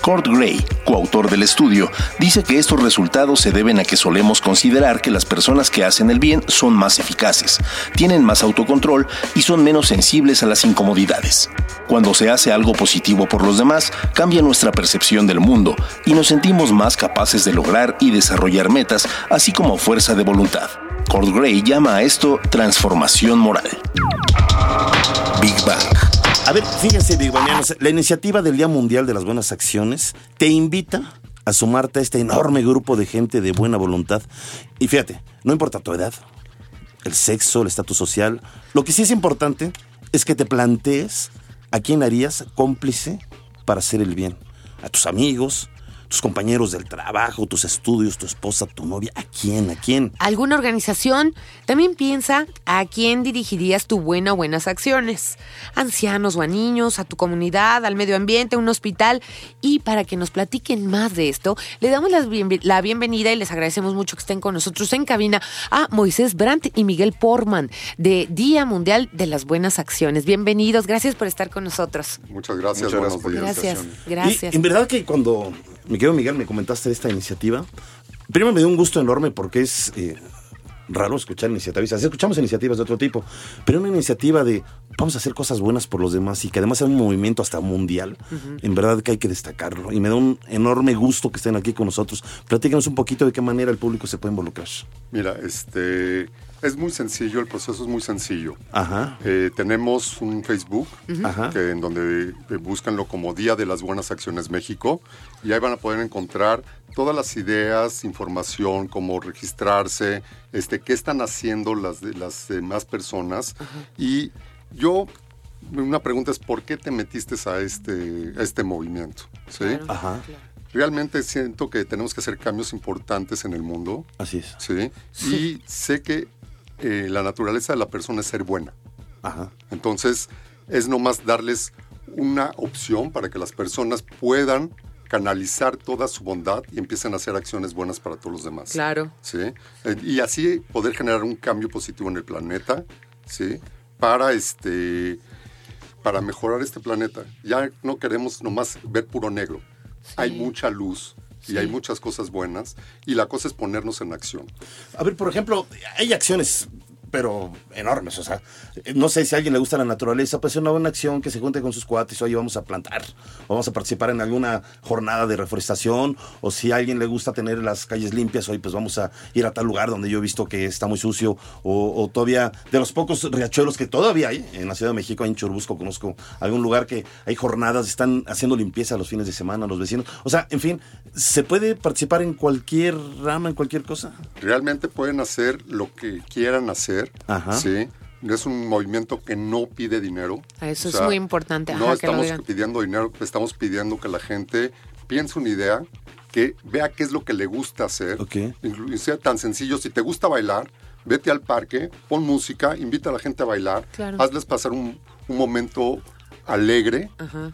Kurt Gray, coautor del estudio, dice que estos resultados se deben a que solemos considerar que las personas que hacen el bien son más eficaces, tienen más autocontrol y son menos sensibles a las incomodidades. Cuando se hace algo positivo por los demás, cambia nuestra percepción del mundo y nos sentimos más capaces de lograr y desarrollar metas, así como fuerza de voluntad. Kurt Gray llama a esto transformación moral. Big Bang. A ver, fíjense, Biguanianos, la iniciativa del Día Mundial de las Buenas Acciones te invita a sumarte a este enorme grupo de gente de buena voluntad. Y fíjate, no importa tu edad, el sexo, el estatus social, lo que sí es importante es que te plantees a quién harías cómplice para hacer el bien. A tus amigos, tus compañeros del trabajo, tus estudios, tu esposa, tu novia, ¿a quién? ¿A quién? ¿Alguna organización? También piensa a quién dirigirías tu buena o buenas acciones. Ancianos o a niños, a tu comunidad, al medio ambiente, a un hospital. Y para que nos platiquen más de esto, le damos la, bienvenida y les agradecemos mucho que estén con nosotros en cabina a Moisés Brandt y Miguel Porman de Día Mundial de las Buenas Acciones. Bienvenidos, gracias por estar con nosotros. Muchas gracias, Muchas gracias. Gracias, en verdad que cuando mi querido Miguel, me comentaste de esta iniciativa. Primero me dio un gusto enorme porque es eh, raro escuchar iniciativas. Escuchamos iniciativas de otro tipo, pero una iniciativa de vamos a hacer cosas buenas por los demás y que además sea un movimiento hasta mundial, en verdad que hay que destacarlo. Y me da un enorme gusto que estén aquí con nosotros. Platícanos un poquito de qué manera el público se puede involucrar. Mira, este es muy sencillo, el proceso es muy sencillo. Ajá. Eh, tenemos un Facebook que, en donde eh, búscanlo como Día de las Buenas Acciones México y ahí van a poder encontrar todas las ideas, información, cómo registrarse, este, qué están haciendo las, las demás personas. Y yo, una pregunta es, ¿por qué te metiste a este, a este movimiento? ¿Sí? Ajá. Realmente siento que tenemos que hacer cambios importantes en el mundo. Así es. ¿sí? Y sé que eh, la naturaleza de la persona es ser buena. Entonces, es nomás darles una opción para que las personas puedan canalizar toda su bondad y empiecen a hacer acciones buenas para todos los demás. Claro. ¿Sí? Eh, y así poder generar un cambio positivo en el planeta, ¿sí? Para este para mejorar este planeta. Ya no queremos nomás ver puro negro. Hay mucha luz, y hay muchas cosas buenas y la cosa es ponernos en acción. A ver, por ejemplo, hay acciones pero enormes. O sea, no sé si a alguien le gusta la naturaleza, pues es una buena acción que se junte con sus cuates, oye, vamos a plantar, vamos a participar en alguna jornada de reforestación, o si a alguien le gusta tener las calles limpias, hoy pues vamos a ir a tal lugar donde yo he visto que está muy sucio, o, todavía de los pocos riachuelos que todavía hay en la Ciudad de México, en Churubusco conozco algún lugar que hay jornadas, están haciendo limpieza los fines de semana, los vecinos. O sea, en fin, ¿se puede participar en cualquier rama, en cualquier cosa? Realmente pueden hacer lo que quieran hacer ¿sí? Es un movimiento que no pide dinero. Eso es muy importante. no estamos pidiendo dinero, estamos pidiendo que la gente piense una idea, que vea qué es lo que le gusta hacer. Y sea tan sencillo, si te gusta bailar, vete al parque, pon música, invita a la gente a bailar, hazles pasar un, momento alegre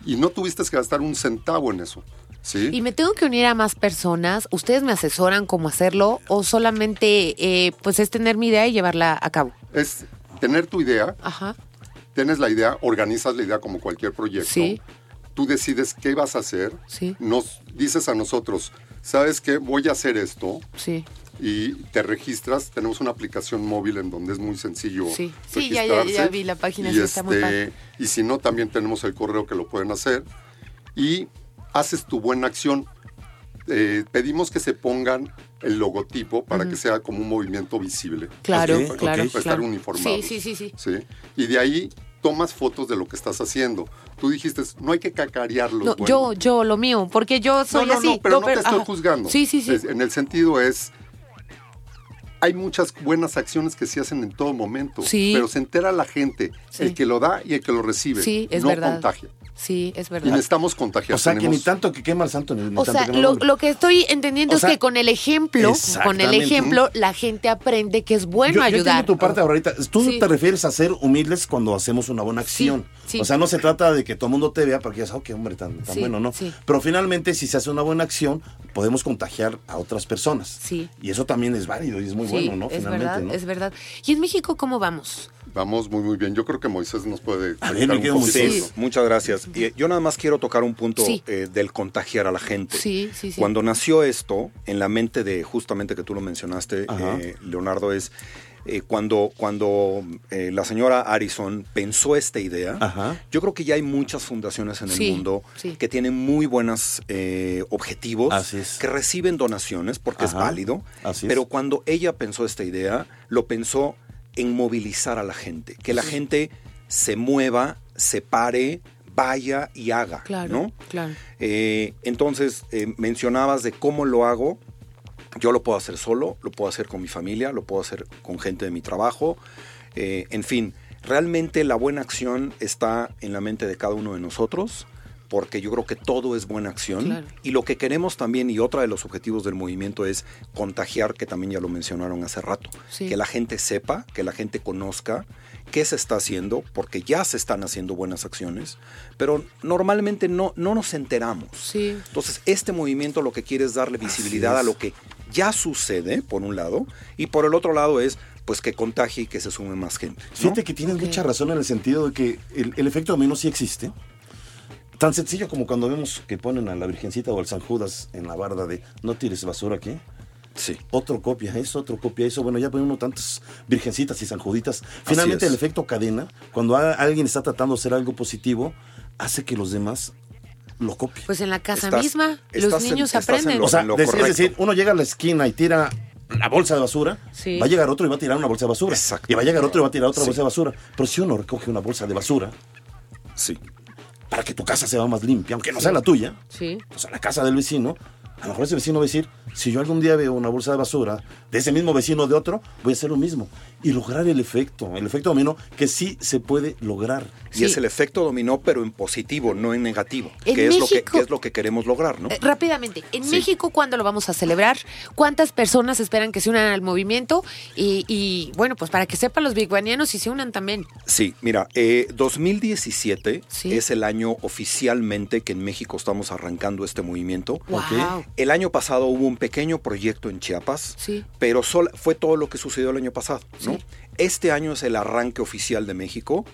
y no tuviste que gastar un centavo en eso. Y me tengo que unir a más personas. ¿Ustedes me asesoran cómo hacerlo o solamente eh, pues es tener mi idea y llevarla a cabo? Es tener tu idea. Ajá. Tienes la idea, organizas la idea como cualquier proyecto. Sí. Tú decides qué vas a hacer. Sí. Nos dices a nosotros, ¿sabes qué? Voy a hacer esto. Sí. y te registras. Tenemos una aplicación móvil en donde es muy sencillo. Sí, sí ya, ya, ya, vi la página, y, sí, está muy este, y si no, también tenemos el correo que lo pueden hacer. Y haces tu buena acción. Eh, pedimos que se pongan el logotipo para que sea como un movimiento visible. Claro, claro. Para estar claro. uniformado. Sí, sí, sí, sí. Sí. Y de ahí tomas fotos de lo que estás haciendo. Tú dijiste, no hay que cacarearlo. No, yo, yo, lo mío, porque yo soy no, no, así. no, pero no, te estoy ajá. juzgando. Sí, sí, sí. Es- en el sentido es, hay muchas buenas acciones que se hacen en todo momento, Sí. pero se entera la gente, Sí. el que lo da y el que lo recibe. Sí, es no verdad. contagia. Sí, es Y verdad. necesitamos contagiar. O sea, que ni tanto que quema el santo, ni, ni O tanto sea, que no lo, que estoy entendiendo O es sea, que con el ejemplo, con el ejemplo, la gente aprende que es bueno yo, yo ayudar. entiendo tu parte ahorita. Tú Sí. te refieres a ser humildes cuando hacemos una buena acción. sí. O sea, no se trata de que todo el mundo te vea porque digas, oh, qué hombre tan, tan Sí, bueno, ¿no? sí. Pero finalmente, si se hace una buena acción, podemos contagiar a otras personas. Sí. Y eso también es válido y es muy sí, bueno, ¿no? es finalmente, verdad, ¿no? es verdad. ¿Y en México cómo vamos? Vamos muy, muy bien. Yo creo que Moisés nos puede... A ver, un poquito Moisés. muchas gracias. Y yo nada más quiero tocar un punto Sí. eh, del contagiar a la gente. Sí, sí, sí. Cuando nació esto, en la mente de justamente que tú lo mencionaste, eh, Leonardo, es eh, cuando, cuando eh, la señora Harrison pensó esta idea, Ajá. yo creo que ya hay muchas fundaciones en el Sí, mundo sí. que tienen muy buenos objetivos, Así es. que reciben donaciones porque es válido, Así es. pero cuando ella pensó esta idea, lo pensó en movilizar a la gente, que la gente se mueva, se pare, vaya y haga, Claro, ¿no? claro. Eh, entonces, eh, mencionabas de cómo lo hago. Yo lo puedo hacer solo, lo puedo hacer con mi familia, lo puedo hacer con gente de mi trabajo. eh, en fin, realmente la buena acción está en la mente de cada uno de nosotros, porque yo creo que todo es buena acción. Claro. Y lo que queremos también, y otro de los objetivos del movimiento es contagiar, que también ya lo mencionaron hace rato, Sí. que la gente sepa, que la gente conozca qué se está haciendo, porque ya se están haciendo buenas acciones, pero normalmente no, no nos enteramos. Sí. Entonces, este movimiento lo que quiere es darle visibilidad es. a lo que ya sucede, por un lado, y por el otro lado es pues que contagie y que se sume más gente. ¿no? Fíjate que tienes Ok. mucha razón en el sentido de que el, el efecto dominó sí existe. Tan sencillo como cuando vemos que ponen a la Virgencita o al San Judas en la barda de no tires basura aquí. Sí. Otro copia eso, otro copia eso. Bueno, ya ponen uno tantas virgencitas y sanjuditas. Finalmente, el efecto cadena, cuando alguien está tratando de hacer algo positivo, hace que los demás lo copien. Pues en la casa Estás- misma, estás los niños en aprenden. lo- o sea, lo des- es decir, uno llega a la esquina y tira la bolsa de basura, Sí. va a llegar otro y va a tirar una bolsa de basura. Exacto. Y va a llegar otro y va a tirar otra Sí. bolsa de basura. Pero si uno recoge una bolsa de basura, Sí. Para que tu casa sea más limpia, aunque no sea la tuya, Sí. pues a la casa del vecino, a lo mejor ese vecino va a decir, si yo algún día veo una bolsa de basura de ese mismo vecino de otro, voy a hacer lo mismo. Y lograr el efecto, el efecto dominó, que sí se puede lograr. Y Sí. es el efecto dominó, pero en positivo, no en negativo. En que, es lo que, México- que es lo que queremos lograr, ¿no? Eh, rápidamente, en Sí. México, ¿cuándo lo vamos a celebrar? ¿Cuántas personas esperan que se unan al movimiento? Y, y, bueno, pues para que sepan los bigbanianos y se unan también. Sí, mira, eh, 2017 Sí. es el año oficialmente que en México estamos arrancando este movimiento. Wow. El año pasado hubo un pequeño proyecto en Chiapas, Sí. pero sol- fue todo lo que sucedió el año pasado. ¿no? Sí. Este año es el arranque oficial de México.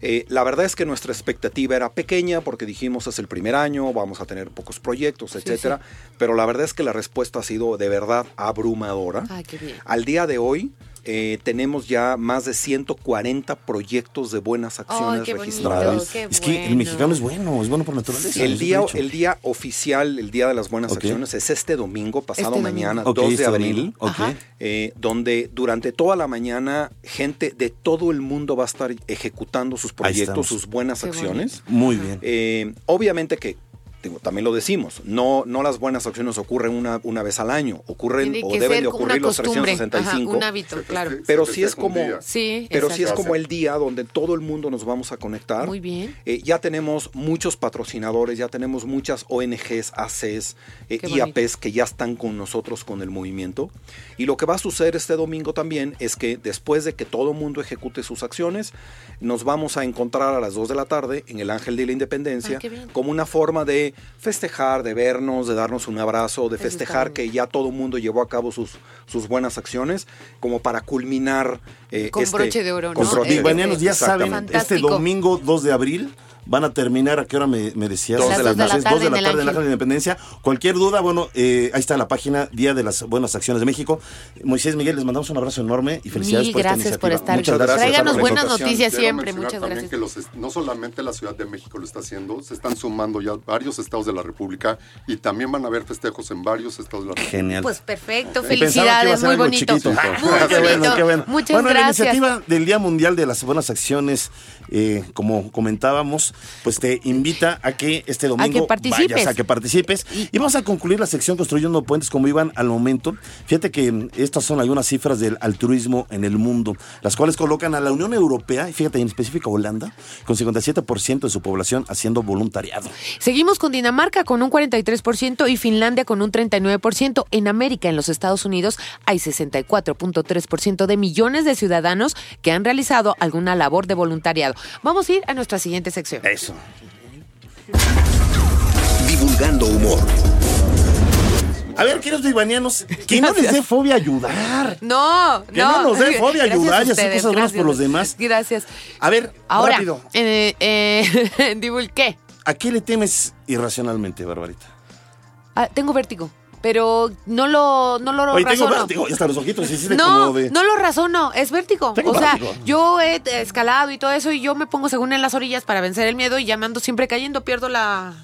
Eh, la verdad es que nuestra expectativa era pequeña porque dijimos es el primer año, vamos a tener pocos proyectos, etcétera. Pero la verdad es que la respuesta ha sido de verdad abrumadora. Ay, qué bien. Al día de hoy eh, tenemos ya más de 140 proyectos de buenas acciones qué bonito, registradas. qué es que el mexicano es bueno, es bueno por naturaleza. El día, el día oficial, el día de las buenas acciones, es este domingo, pasado Este mañana, Ok, 2 de este abril, domingo, ok. Ajá. eh, donde durante toda la mañana gente de todo el mundo va a estar ejecutando sus proyectos, sus buenas Qué acciones. Muy bien. Eh, obviamente que digo, también lo decimos, no, no las buenas acciones ocurren una, una vez al año, ocurren o deben de ocurrir los costumbre, ajá, 365. un hábito, claro. Pero sí es como. Sí, pero sí es como el día donde todo el mundo nos vamos a conectar. Muy bien. Eh, ya tenemos muchos patrocinadores, ya tenemos muchas ONGs, ACs, eh. IAPs que ya están con nosotros con el movimiento. Y lo que va a suceder este domingo también es que después de que todo el mundo ejecute sus acciones, nos vamos a encontrar a las 2 de la tarde en el Ángel de la Independencia Ah, como una forma de festejar, de vernos, de darnos un abrazo, de festejar que ya todo el mundo llevó a cabo sus, sus buenas acciones, como para culminar eh, Con este- broche de oro, ¿no? con broche de oro. ya saben, Exactamente. este domingo 2 de abril van a terminar. ¿A qué hora me, me decías? Dos de la Las tarde. Dos de la tarde en la Ángel. De la Independencia. Cualquier duda, bueno, eh, ahí está la página Día de las Buenas Acciones de México. Moisés Miguel, les mandamos un abrazo enorme y felicidades Mil por esta gracias por iniciativa. estar. Muchas gracias. Tráiganos por la buenas noticias Quiero siempre. Muchas también gracias. que los est- no solamente la Ciudad de México lo está haciendo, se están sumando ya varios estados de la República y también van a haber festejos en varios estados de la República. Genial. Pues perfecto, felicidades, muy bonito. chiquito. Muy Ah, qué bueno, bonito. qué bueno. Muchas bueno, la iniciativa del Día Mundial de las Buenas Acciones, eh, como comentábamos, pues te invita a que este domingo que participes. vayas, a que participes. Y vamos a concluir la sección Construyendo Puentes como iban al momento. Fíjate que mm, estas son algunas cifras del altruismo en el mundo, las cuales colocan a la Unión Europea, y fíjate en específico a Holanda, con 57% de su población haciendo voluntariado. Seguimos con Dinamarca con un 43% y Finlandia con un 39%. En América, en los Estados Unidos, hay 64.3% de millones de ciudadanos que han realizado alguna labor de voluntariado. Vamos a ir a nuestra siguiente sección. Eso. Divulgando humor. A ver, queridos vivanianos, que no les dé fobia ayudar. No, Que no nos dé fobia Gracias a ayudar y hacer ustedes, cosas buenas por gracias. los demás. Gracias. A ver, Ahora, rápido. eh, eh. ¿A qué le temes irracionalmente, Barbarita? Ah, tengo vértigo, pero no lo, no lo Oye, tengo razono. vértigo, ya hasta los ojitos No, como de... no lo razono, es vértigo. Tengo o sea, vértigo. yo he escalado y todo eso y yo me pongo según en las orillas para vencer el miedo y ya me ando siempre cayendo, pierdo la...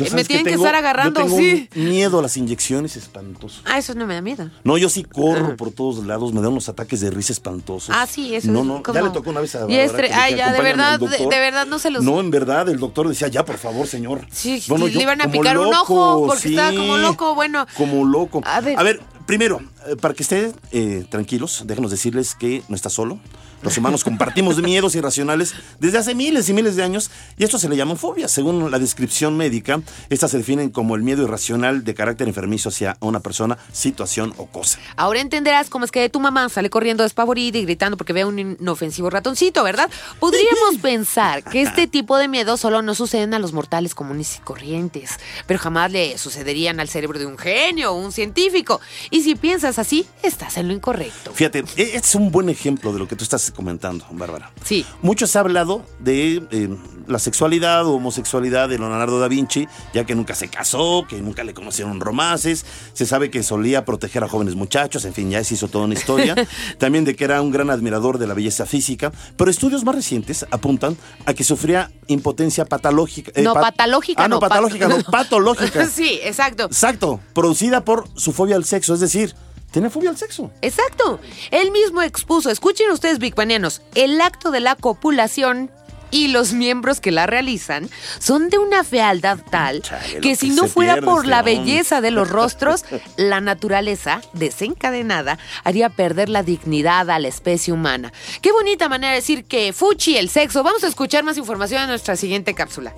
Yo, me ¿sabes qué tienen que tengo? estar agarrando, yo tengo sí. un miedo a las inyecciones espantoso. Ah, eso no me da miedo. No, yo sí corro por todos lados, me dan unos ataques de risa espantosos. Ah, sí, eso No, es no, como- ya le tocó una vez a Y estre- Ay, ya, de "Acompáñame verdad, de, doctor". de verdad no se los... No, en verdad, el doctor decía, ya, por favor, señor. Sí, Bueno, le yo iban a picar un ojo porque sí, estaba como loco, bueno. Como loco. A ver. Primero, eh, para que estén eh, tranquilos, déjenos decirles que no está solo. Los humanos compartimos de miedos irracionales desde hace miles y miles de años y esto se le llaman fobias. Según la descripción médica, estas se definen como el miedo irracional de carácter enfermizo hacia una persona, situación o cosa. Ahora entenderás cómo es que tu mamá sale corriendo despavorida y gritando porque ve a un inofensivo ratoncito, ¿verdad? Podríamos pensar que este tipo de miedos solo no suceden a los mortales comunes y corrientes, pero jamás le sucederían al cerebro de un genio o un científico. Y si piensas así, estás en lo incorrecto. Fíjate, e- es un buen ejemplo de lo que tú estás comentando, Bárbara. Sí. Mucho se ha hablado de eh, la sexualidad o homosexualidad de Leonardo da Vinci, ya que nunca se casó, que nunca le conocieron romances, se sabe que solía proteger a jóvenes muchachos, en fin, ya se hizo toda una historia. También de que era un gran admirador de la belleza física, pero estudios más recientes apuntan a que sufría impotencia patológica. eh, no, pat- patológica. Ah, no, pat- patológica, no, patológica. sí, exacto. Exacto, producida por su fobia al sexo, es decir, tiene fobia al sexo. Exacto. Él mismo expuso, escuchen ustedes, bigbanianos, el acto de la copulación y los miembros que la realizan son de una fealdad tal Chale, que si que no fuera pierde por este la belleza de los rostros, la naturaleza desencadenada haría perder la dignidad a la especie humana. Qué bonita manera de decir que fuchi el sexo. Vamos a escuchar más información en nuestra siguiente cápsula.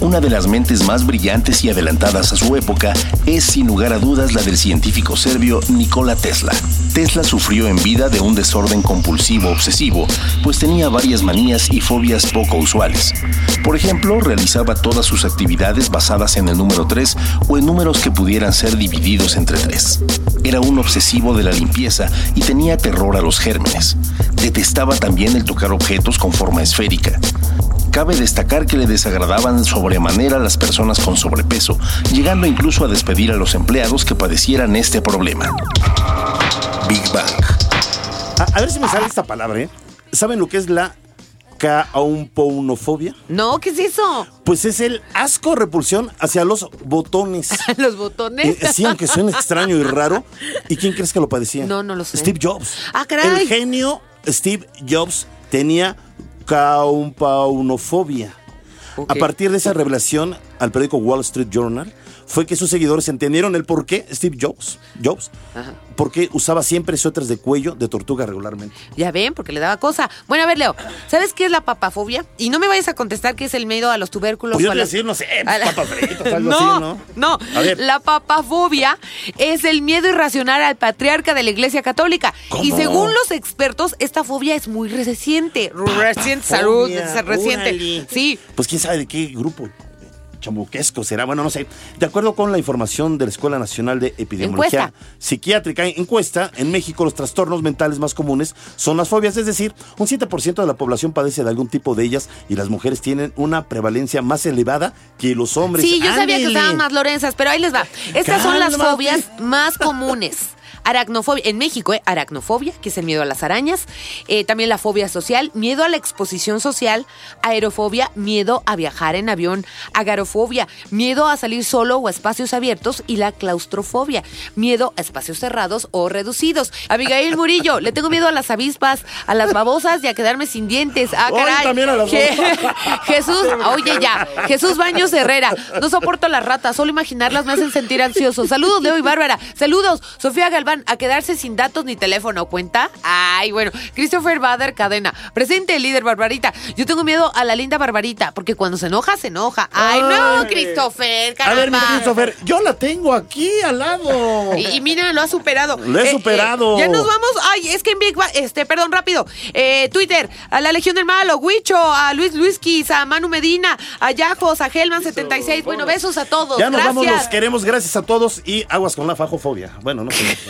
Una de las mentes más brillantes y adelantadas a su época es sin lugar a dudas la del científico serbio Nikola Tesla. Tesla sufrió en vida de un desorden compulsivo obsesivo, pues tenía varias manías y fobias poco usuales. Por ejemplo, realizaba todas sus actividades basadas en el número 3 o en números que pudieran ser divididos entre 3. Era un obsesivo de la limpieza y tenía terror a los gérmenes. Detestaba también el tocar objetos con forma esférica. Cabe destacar que le desagradaban sobremanera las personas con sobrepeso, llegando incluso a despedir a los empleados que padecieran este problema. Big Bang. A, a ver si me sale esta palabra, ¿eh? ¿Saben lo que es la caumpounofobia? No, ¿qué es eso? Pues es el asco repulsión hacia los botones. Los botones. Eh, sí, aunque suene extraño y raro. ¿Y quién crees que lo padecía? No, no lo sé. Steve Jobs. Ah, caray. El genio Steve Jobs tenía caumpounofobia. Ok. A partir de esa revelación al periódico Wall Street Journal, fue que sus seguidores entendieron el por qué Steve Jobs, Jobs, Ajá. porque usaba siempre suéteres de cuello de tortuga regularmente. Ya ven, porque le daba cosa. Bueno, a ver, Leo, ¿sabes qué es la papafobia? Y no me vayas a contestar que es el miedo a los tubérculos. Pues yo o a te iba a las- decir, no sé, la- papas fritas, algo no, así, ¿no? no. A ver. La papafobia es el miedo irracional al patriarca de la Iglesia Católica. Y según los expertos, esta fobia es muy reciente. Reciente, salud, reciente. órale. Sí. Pues quién sabe de qué grupo. Chambuquesco será, bueno, no sé. De acuerdo con la información de la Escuela Nacional de Epidemiología Encuesta. Psiquiátrica, encuesta, en México los trastornos mentales más comunes son las fobias, es decir, un 7% de la población padece de algún tipo de ellas y las mujeres tienen una prevalencia más elevada que los hombres. Sí, yo sabía que estaban más Lorenzas, pero ahí les va. Estas son las fobias más comunes. Aracnofobia, en México, ¿eh? Aracnofobia, que es el miedo a las arañas. Eh, también la fobia social, miedo a la exposición social. Aerofobia, miedo a viajar en avión. Agarofobia, miedo a salir solo o a espacios abiertos. Y la claustrofobia, miedo a espacios cerrados o reducidos. Abigail Murillo, le tengo miedo a las avispas, a las babosas y a quedarme sin dientes. Ah, Ay, caray. también a las Je-. Jesús, oye ya, Jesús Baños Herrera, no soporto las ratas, solo imaginarlas me hacen sentir ansioso. Saludos, Leo y Bárbara. Saludos, Sofía Galván, a quedarse sin datos ni teléfono, ¿cuenta? Ay, bueno, Christopher Bader Cadena, presente el líder Barbarita. Yo tengo miedo a la linda Barbarita, porque cuando se enoja, se enoja. Ay, no. Christopher, A ver, mi caramba. Christopher, yo la tengo aquí al lado. Y, y mira, lo ha superado. Lo he superado. ya nos vamos. Ay, es que en Big Bang, este, perdón, rápido. Eh, Twitter, a la Legión del Malo, Huicho, a Luis Luisquis, a Manu Medina, a Yajos, a Helman76. Bueno, besos a todos. Ya nos Gracias. vamos, los queremos, gracias a todos y aguas con la fajofobia. Bueno, no sé.